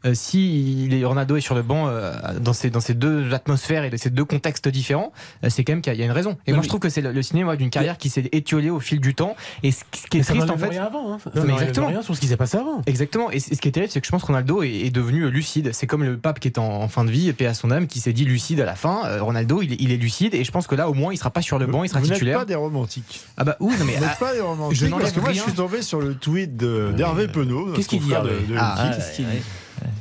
Euh, si il est- Ronaldo est sur le banc euh, dans, ces, dans ces deux atmosphères et ces deux contextes différents, euh, c'est quand même qu'il y a une raison. Et Non, moi, je trouve que c'est le, le cinéma d'une carrière qui s'est étiolée au fil du temps. Et ce, ce qui est Mais ça triste, en fait, rien avant. Hein. Ça mais n'enlève exactement. rien sur ce qui s'est passé avant. Exactement. Et ce qui est terrible, c'est que je pense que Ronaldo est, est devenu lucide. C'est comme le pape qui est en, en fin de vie, et paix à son âme, qui s'est dit lucide à la fin. Euh, Ronaldo, il, est- il est lucide, et je pense que là, au moins, il sera pas sur le banc, il sera Vous n'êtes titulaire. pas des romantiques. Ah bah oui, non mais Vous n'êtes ah, pas des romantiques. je parce que moi, rien. je suis tombé sur le tweet d'Hervé Penaud. Qu'est-ce qu'il dit,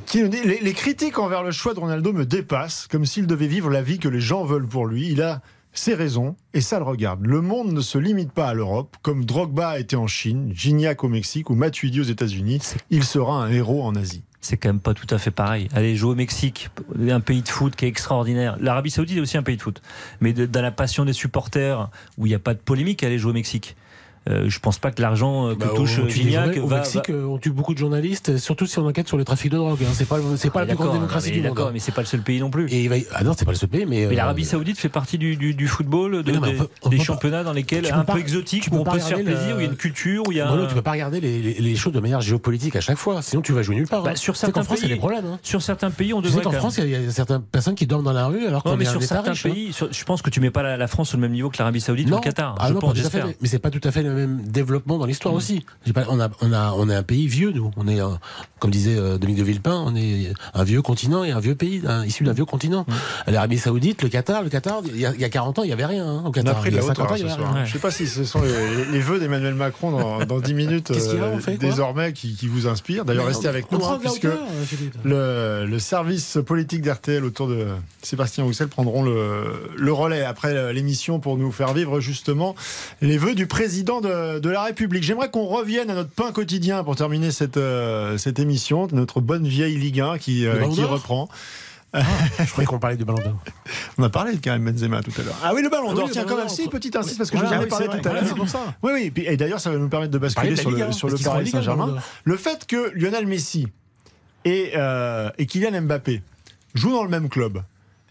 qui nous dit les, les critiques envers le choix de Ronaldo me dépassent, comme s'il devait vivre la vie que les gens veulent pour lui. Il a ses raisons et ça le regarde. Le monde ne se limite pas à l'Europe, comme Drogba a été en Chine, Gignac au Mexique ou Matuidi aux États-Unis. Il sera un héros en Asie. C'est quand même pas tout à fait pareil. Aller jouer au Mexique, un pays de foot qui est extraordinaire. L'Arabie Saoudite est aussi un pays de foot. Mais de- dans la passion des supporters, où il n'y a pas de polémique, aller jouer au Mexique euh, je pense pas que l'argent euh, que bah, touche Gignac va, au Mexique, on tue beaucoup de journalistes, surtout si on enquête sur le trafic de drogue. Hein. C'est pas, c'est ah, la plus grande démocratie du monde. D'accord, hein. mais c'est pas le seul pays non plus. Ah non, c'est pas le seul pays, mais. Euh, l'Arabie Saoudite fait partie du, football, des, peut, des championnats pas, dans lesquels un pas, peu exotiques, où on peut se faire plaisir, où il y a une culture, où il y a. Non, tu peux pas regarder les, choses de manière géopolitique à chaque fois, sinon tu vas jouer nulle part. Sur certains pays, on devrait. En France, il y a certaines personnes qui dorment dans la rue alors qu'on est sur certains hein. pays, je pense que tu ne mets pas la France au même niveau que l'Arabie Saoudite ou le Qatar. Ah non, mais c'est pas tout à fait même développement dans l'histoire aussi. On, a, on, a, on est un pays vieux, nous. On est, euh, comme disait euh, Dominique de Villepin, on est un vieux continent et un vieux pays, hein, issu d'un vieux continent. Mm. L'Arabie Saoudite, le Qatar, le Qatar, il y a, 40 ans, il n'y avait rien. Hein, au Qatar. Ans, Je ne sais pas si ce sont les, les vœux d'Emmanuel Macron dans, 10 minutes euh, désormais qui, vous inspire. D'ailleurs, restez avec nous, hein, puisque le, le, service politique d'RTL autour de Sébastien Roussel prendront le, le relais après l'émission pour nous faire vivre justement les vœux du président de, la République. J'aimerais qu'on revienne à notre pain quotidien pour terminer cette, euh, cette émission, notre bonne vieille Ligue 1 qui, euh, reprend. Ah, je croyais qu'on parlait du ballon d'or. On a parlé de Karim Benzema tout à l'heure. Ah oui, le ballon ah d'or. Tiens, quand même, si, petite insiste, parce que voilà, je vous en parlé tout à l'heure. Oui, oui. Et, d'ailleurs, ça va nous permettre de basculer sur le, sur le Paris Saint-Germain. Le fait que Lionel Messi et, euh, et Kylian Mbappé jouent dans le même club,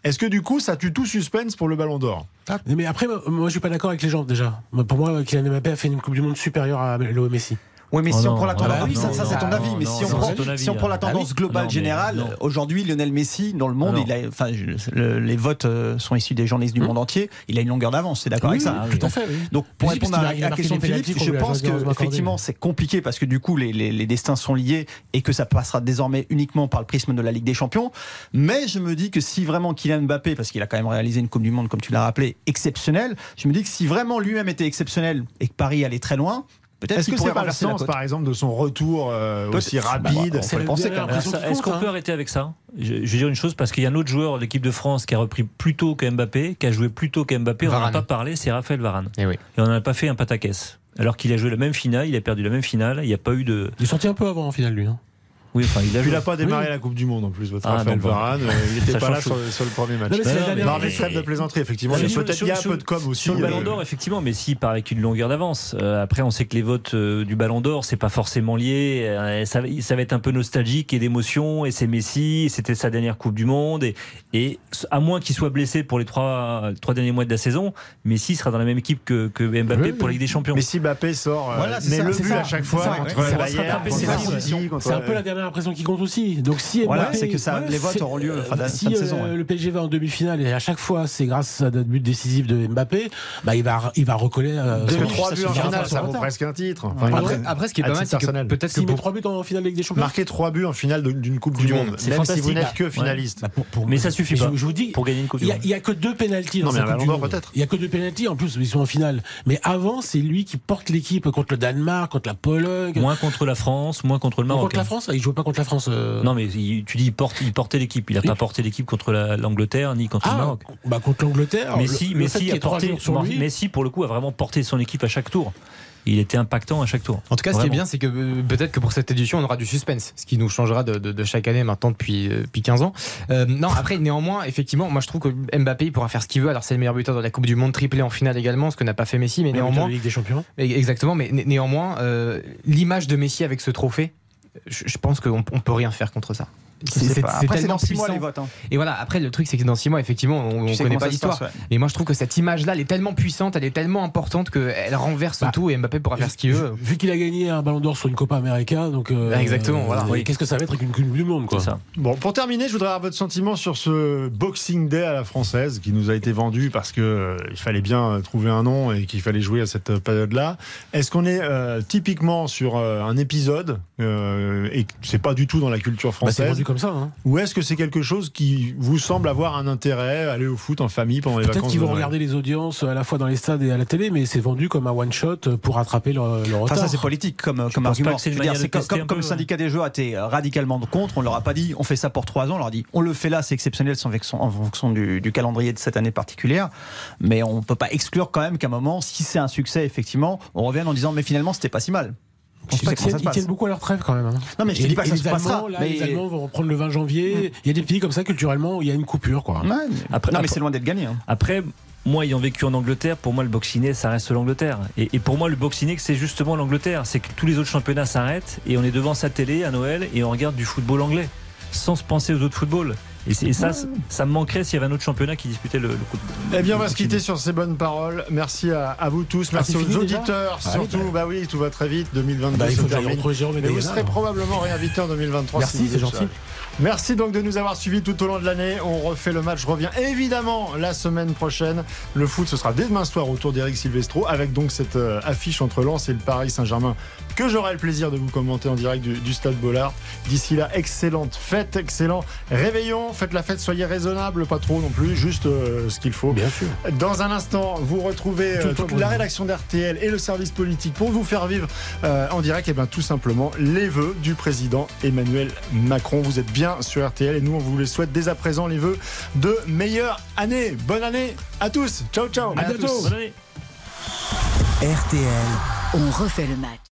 est-ce que du coup, ça tue tout suspense pour le Ballon d'Or ah. Mais après, moi, je suis pas d'accord avec les gens déjà. Pour moi, Kylian Mbappé a fait une Coupe du Monde supérieure à Léo Messi. Oui, mais si on prend la tendance, globale générale, aujourd'hui Lionel Messi dans le monde, les votes euh, sont issus des journalistes du monde entier. Il a une longueur d'avance, c'est d'accord avec ça. Tout à fait. Donc pour répondre à la question de Philippe, je pense que effectivement c'est compliqué parce que du coup les, les destins sont liés et que ça passera désormais uniquement par le prisme de la Ligue des Champions. Mais je me dis que si vraiment Kylian Mbappé, parce qu'il a quand même réalisé une Coupe du Monde comme tu l'as rappelé, exceptionnelle, je me dis que si vraiment lui-même était exceptionnel et que Paris allait très loin, est-ce que c'est pas le sens, par exemple, de son retour euh, aussi rapide? Est-ce qu'on peut hein. arrêter avec ça hein je, vais dire une chose, parce qu'il y a un autre joueur de l'équipe de France qui a repris plus tôt que Mbappé, qui a joué plus tôt que Mbappé, on n'en a pas parlé, c'est Raphaël Varane. Et, oui. Et on n'a pas fait un pataquès. Alors qu'il a joué la même finale, il a perdu la même finale, il n'y a pas eu de. Il est sorti un peu avant en finale, lui. Oui, enfin, il a, pas démarré la Coupe du Monde en plus, votre ah, Raphaël Varane. Euh, il n'était pas là sur, le premier match. Non, mais c'est de plaisanterie, effectivement. Il y a y a un peu de com aussi. Sur le euh. Ballon d'Or, effectivement, mais s'il part avec une longueur d'avance. Euh, après, on sait que les votes du Ballon d'Or, c'est pas forcément lié. Ça, va être un peu nostalgique et d'émotion. Et c'est Messi, c'était sa dernière Coupe du Monde. Et, à moins qu'il soit blessé pour les trois, trois derniers mois de la saison, Messi sera dans la même équipe que, Mbappé pour la Ligue des Champions. Messi Mbappé sort, voilà, mais le but à chaque fois C'est un peu la dernière l'impression qui compte aussi. Donc si c'est que ça, les votes auront lieu fin si, euh, Le PSG va en demi-finale et à chaque fois c'est grâce à notre but décisif de Mbappé, bah, il va il va recoller. Euh, Deux, trois buts en finale, ça vaut presque un titre. Après, ce qui est pas c'est que peut-être que trois buts en finale avec des champions. Marquer trois buts en finale d'une Coupe du Monde, même si vous n'êtes que finaliste. Bah, mais ça suffit pas. Je vous dis, pour gagner une Coupe du Monde, il y a que deux pénalties peut-être. Il y a que deux pénalties en plus, ils sont en finale. Mais avant, c'est lui qui porte l'équipe contre le Danemark, contre la Pologne, moins contre la France, moins contre le Maroc. Contre la hein. France, il joue pas contre la France. Euh. Non, mais il, tu dis il, portait l'équipe. Il n'a pas porté l'équipe contre l'Angleterre ni contre ah, le Maroc. Bah contre l'Angleterre. Messi, a porté, pour le coup, a vraiment porté son équipe à chaque tour il était impactant à chaque tour. En tout cas, ce qui est bien, c'est que euh, peut-être que pour cette édition, on aura du suspense, ce qui nous changera de, chaque année maintenant depuis, euh, depuis 15 ans. Non, après, néanmoins, effectivement, moi je trouve que Mbappé il pourra faire ce qu'il veut. Alors, c'est le meilleur buteur de la Coupe du Monde, triplé en finale également, ce que n'a pas fait Messi, mais, néanmoins. La Ligue des Champions. Exactement, mais néanmoins, l'image de Messi avec ce trophée, je pense qu'on ne peut rien faire contre ça. C'est tellement six mois les votes. Hein. Et voilà, après le truc c'est que dans six mois effectivement on, ne connaît pas l'histoire. Ouais. Et moi je trouve que cette image là elle est tellement puissante, elle est tellement importante qu'elle renverse bah, tout et Mbappé pourra faire ce qu'il veut. Vu qu'il a gagné un ballon d'or sur une Copa América, donc. Euh, bah, exactement, voilà. Qu'est-ce que ça va être avec une Coupe du Monde quoi. Ça. Bon, pour terminer, je voudrais avoir votre sentiment sur ce Boxing Day à la française qui nous a été vendu parce que euh, il fallait bien euh, trouver un nom et qu'il fallait jouer à cette euh, période là. Est-ce qu'on est, typiquement sur un épisode et c'est pas du tout dans la culture bah, française comme ça. Hein. Ou est-ce que c'est quelque chose qui vous semble avoir un intérêt, aller au foot en famille pendant les vacances Peut-être qu'ils vont regarder les audiences à la fois dans les stades et à la télé, mais c'est vendu comme un one-shot pour attraper leur, leur retard. Ça, c'est politique comme, comme argument. C'est comme, comme le syndicat des joueurs était radicalement contre, on leur a pas dit on fait ça pour trois ans, on leur a dit on le fait là, c'est exceptionnel en fonction du, du, calendrier de cette année particulière, mais on peut pas exclure quand même qu'à un moment, si c'est un succès, effectivement, on revienne en disant mais finalement, c'était pas si mal. Je pense pas que ça. Ils tiennent beaucoup à leur trêve quand même. Hein. Non, mais je te dis pas que ça se passera. Les Allemands vont reprendre le 20 janvier. Hmm. Il y a des pays comme ça, culturellement, où il y a une coupure. Quoi. Non, mais c'est loin d'être gagné. Hein. Après, moi ayant vécu en Angleterre, pour moi le boxiné ça reste l'Angleterre. Et, et, pour moi le boxiné c'est justement l'Angleterre. C'est que tous les autres championnats s'arrêtent et on est devant sa télé à Noël et on regarde du football anglais sans se penser aux autres footballs. Et, c'est- et ça, ça me manquerait s'il y avait un autre championnat qui disputait le, le coup de Eh bien, on va se quitter sur ces bonnes paroles. Merci à, à vous tous. Ah, Merci c'est aux auditeurs. Ah oui, surtout, bah oui, tout va très vite. 2022 Bah, il faut Jérôme et Mais vous serez alors. probablement réinvité en 2023. Merci, si c'est gentil. Merci donc de nous avoir suivis tout au long de l'année. On refait le match. Je reviens évidemment la semaine prochaine. Le foot, ce sera dès demain soir autour d'Eric Silvestro avec donc cette euh, affiche entre Lens et le Paris Saint-Germain que j'aurai le plaisir de vous commenter en direct du, du Stade Bollard. D'ici là, excellente fête, excellent réveillon. Faites la fête, soyez raisonnable, pas trop non plus, juste euh, ce qu'il faut. Bien sûr. Dans un instant, vous retrouvez euh, toute la rédaction d'RTL et le service politique pour vous faire vivre euh, en direct, et bien tout simplement les vœux du président Emmanuel Macron. Vous êtes bien sur RTL et nous on vous les souhaite dès à présent les vœux de meilleure année. Bonne année à tous. Ciao ciao. À tous. bientôt. Bonne année. RTL. On refait le match.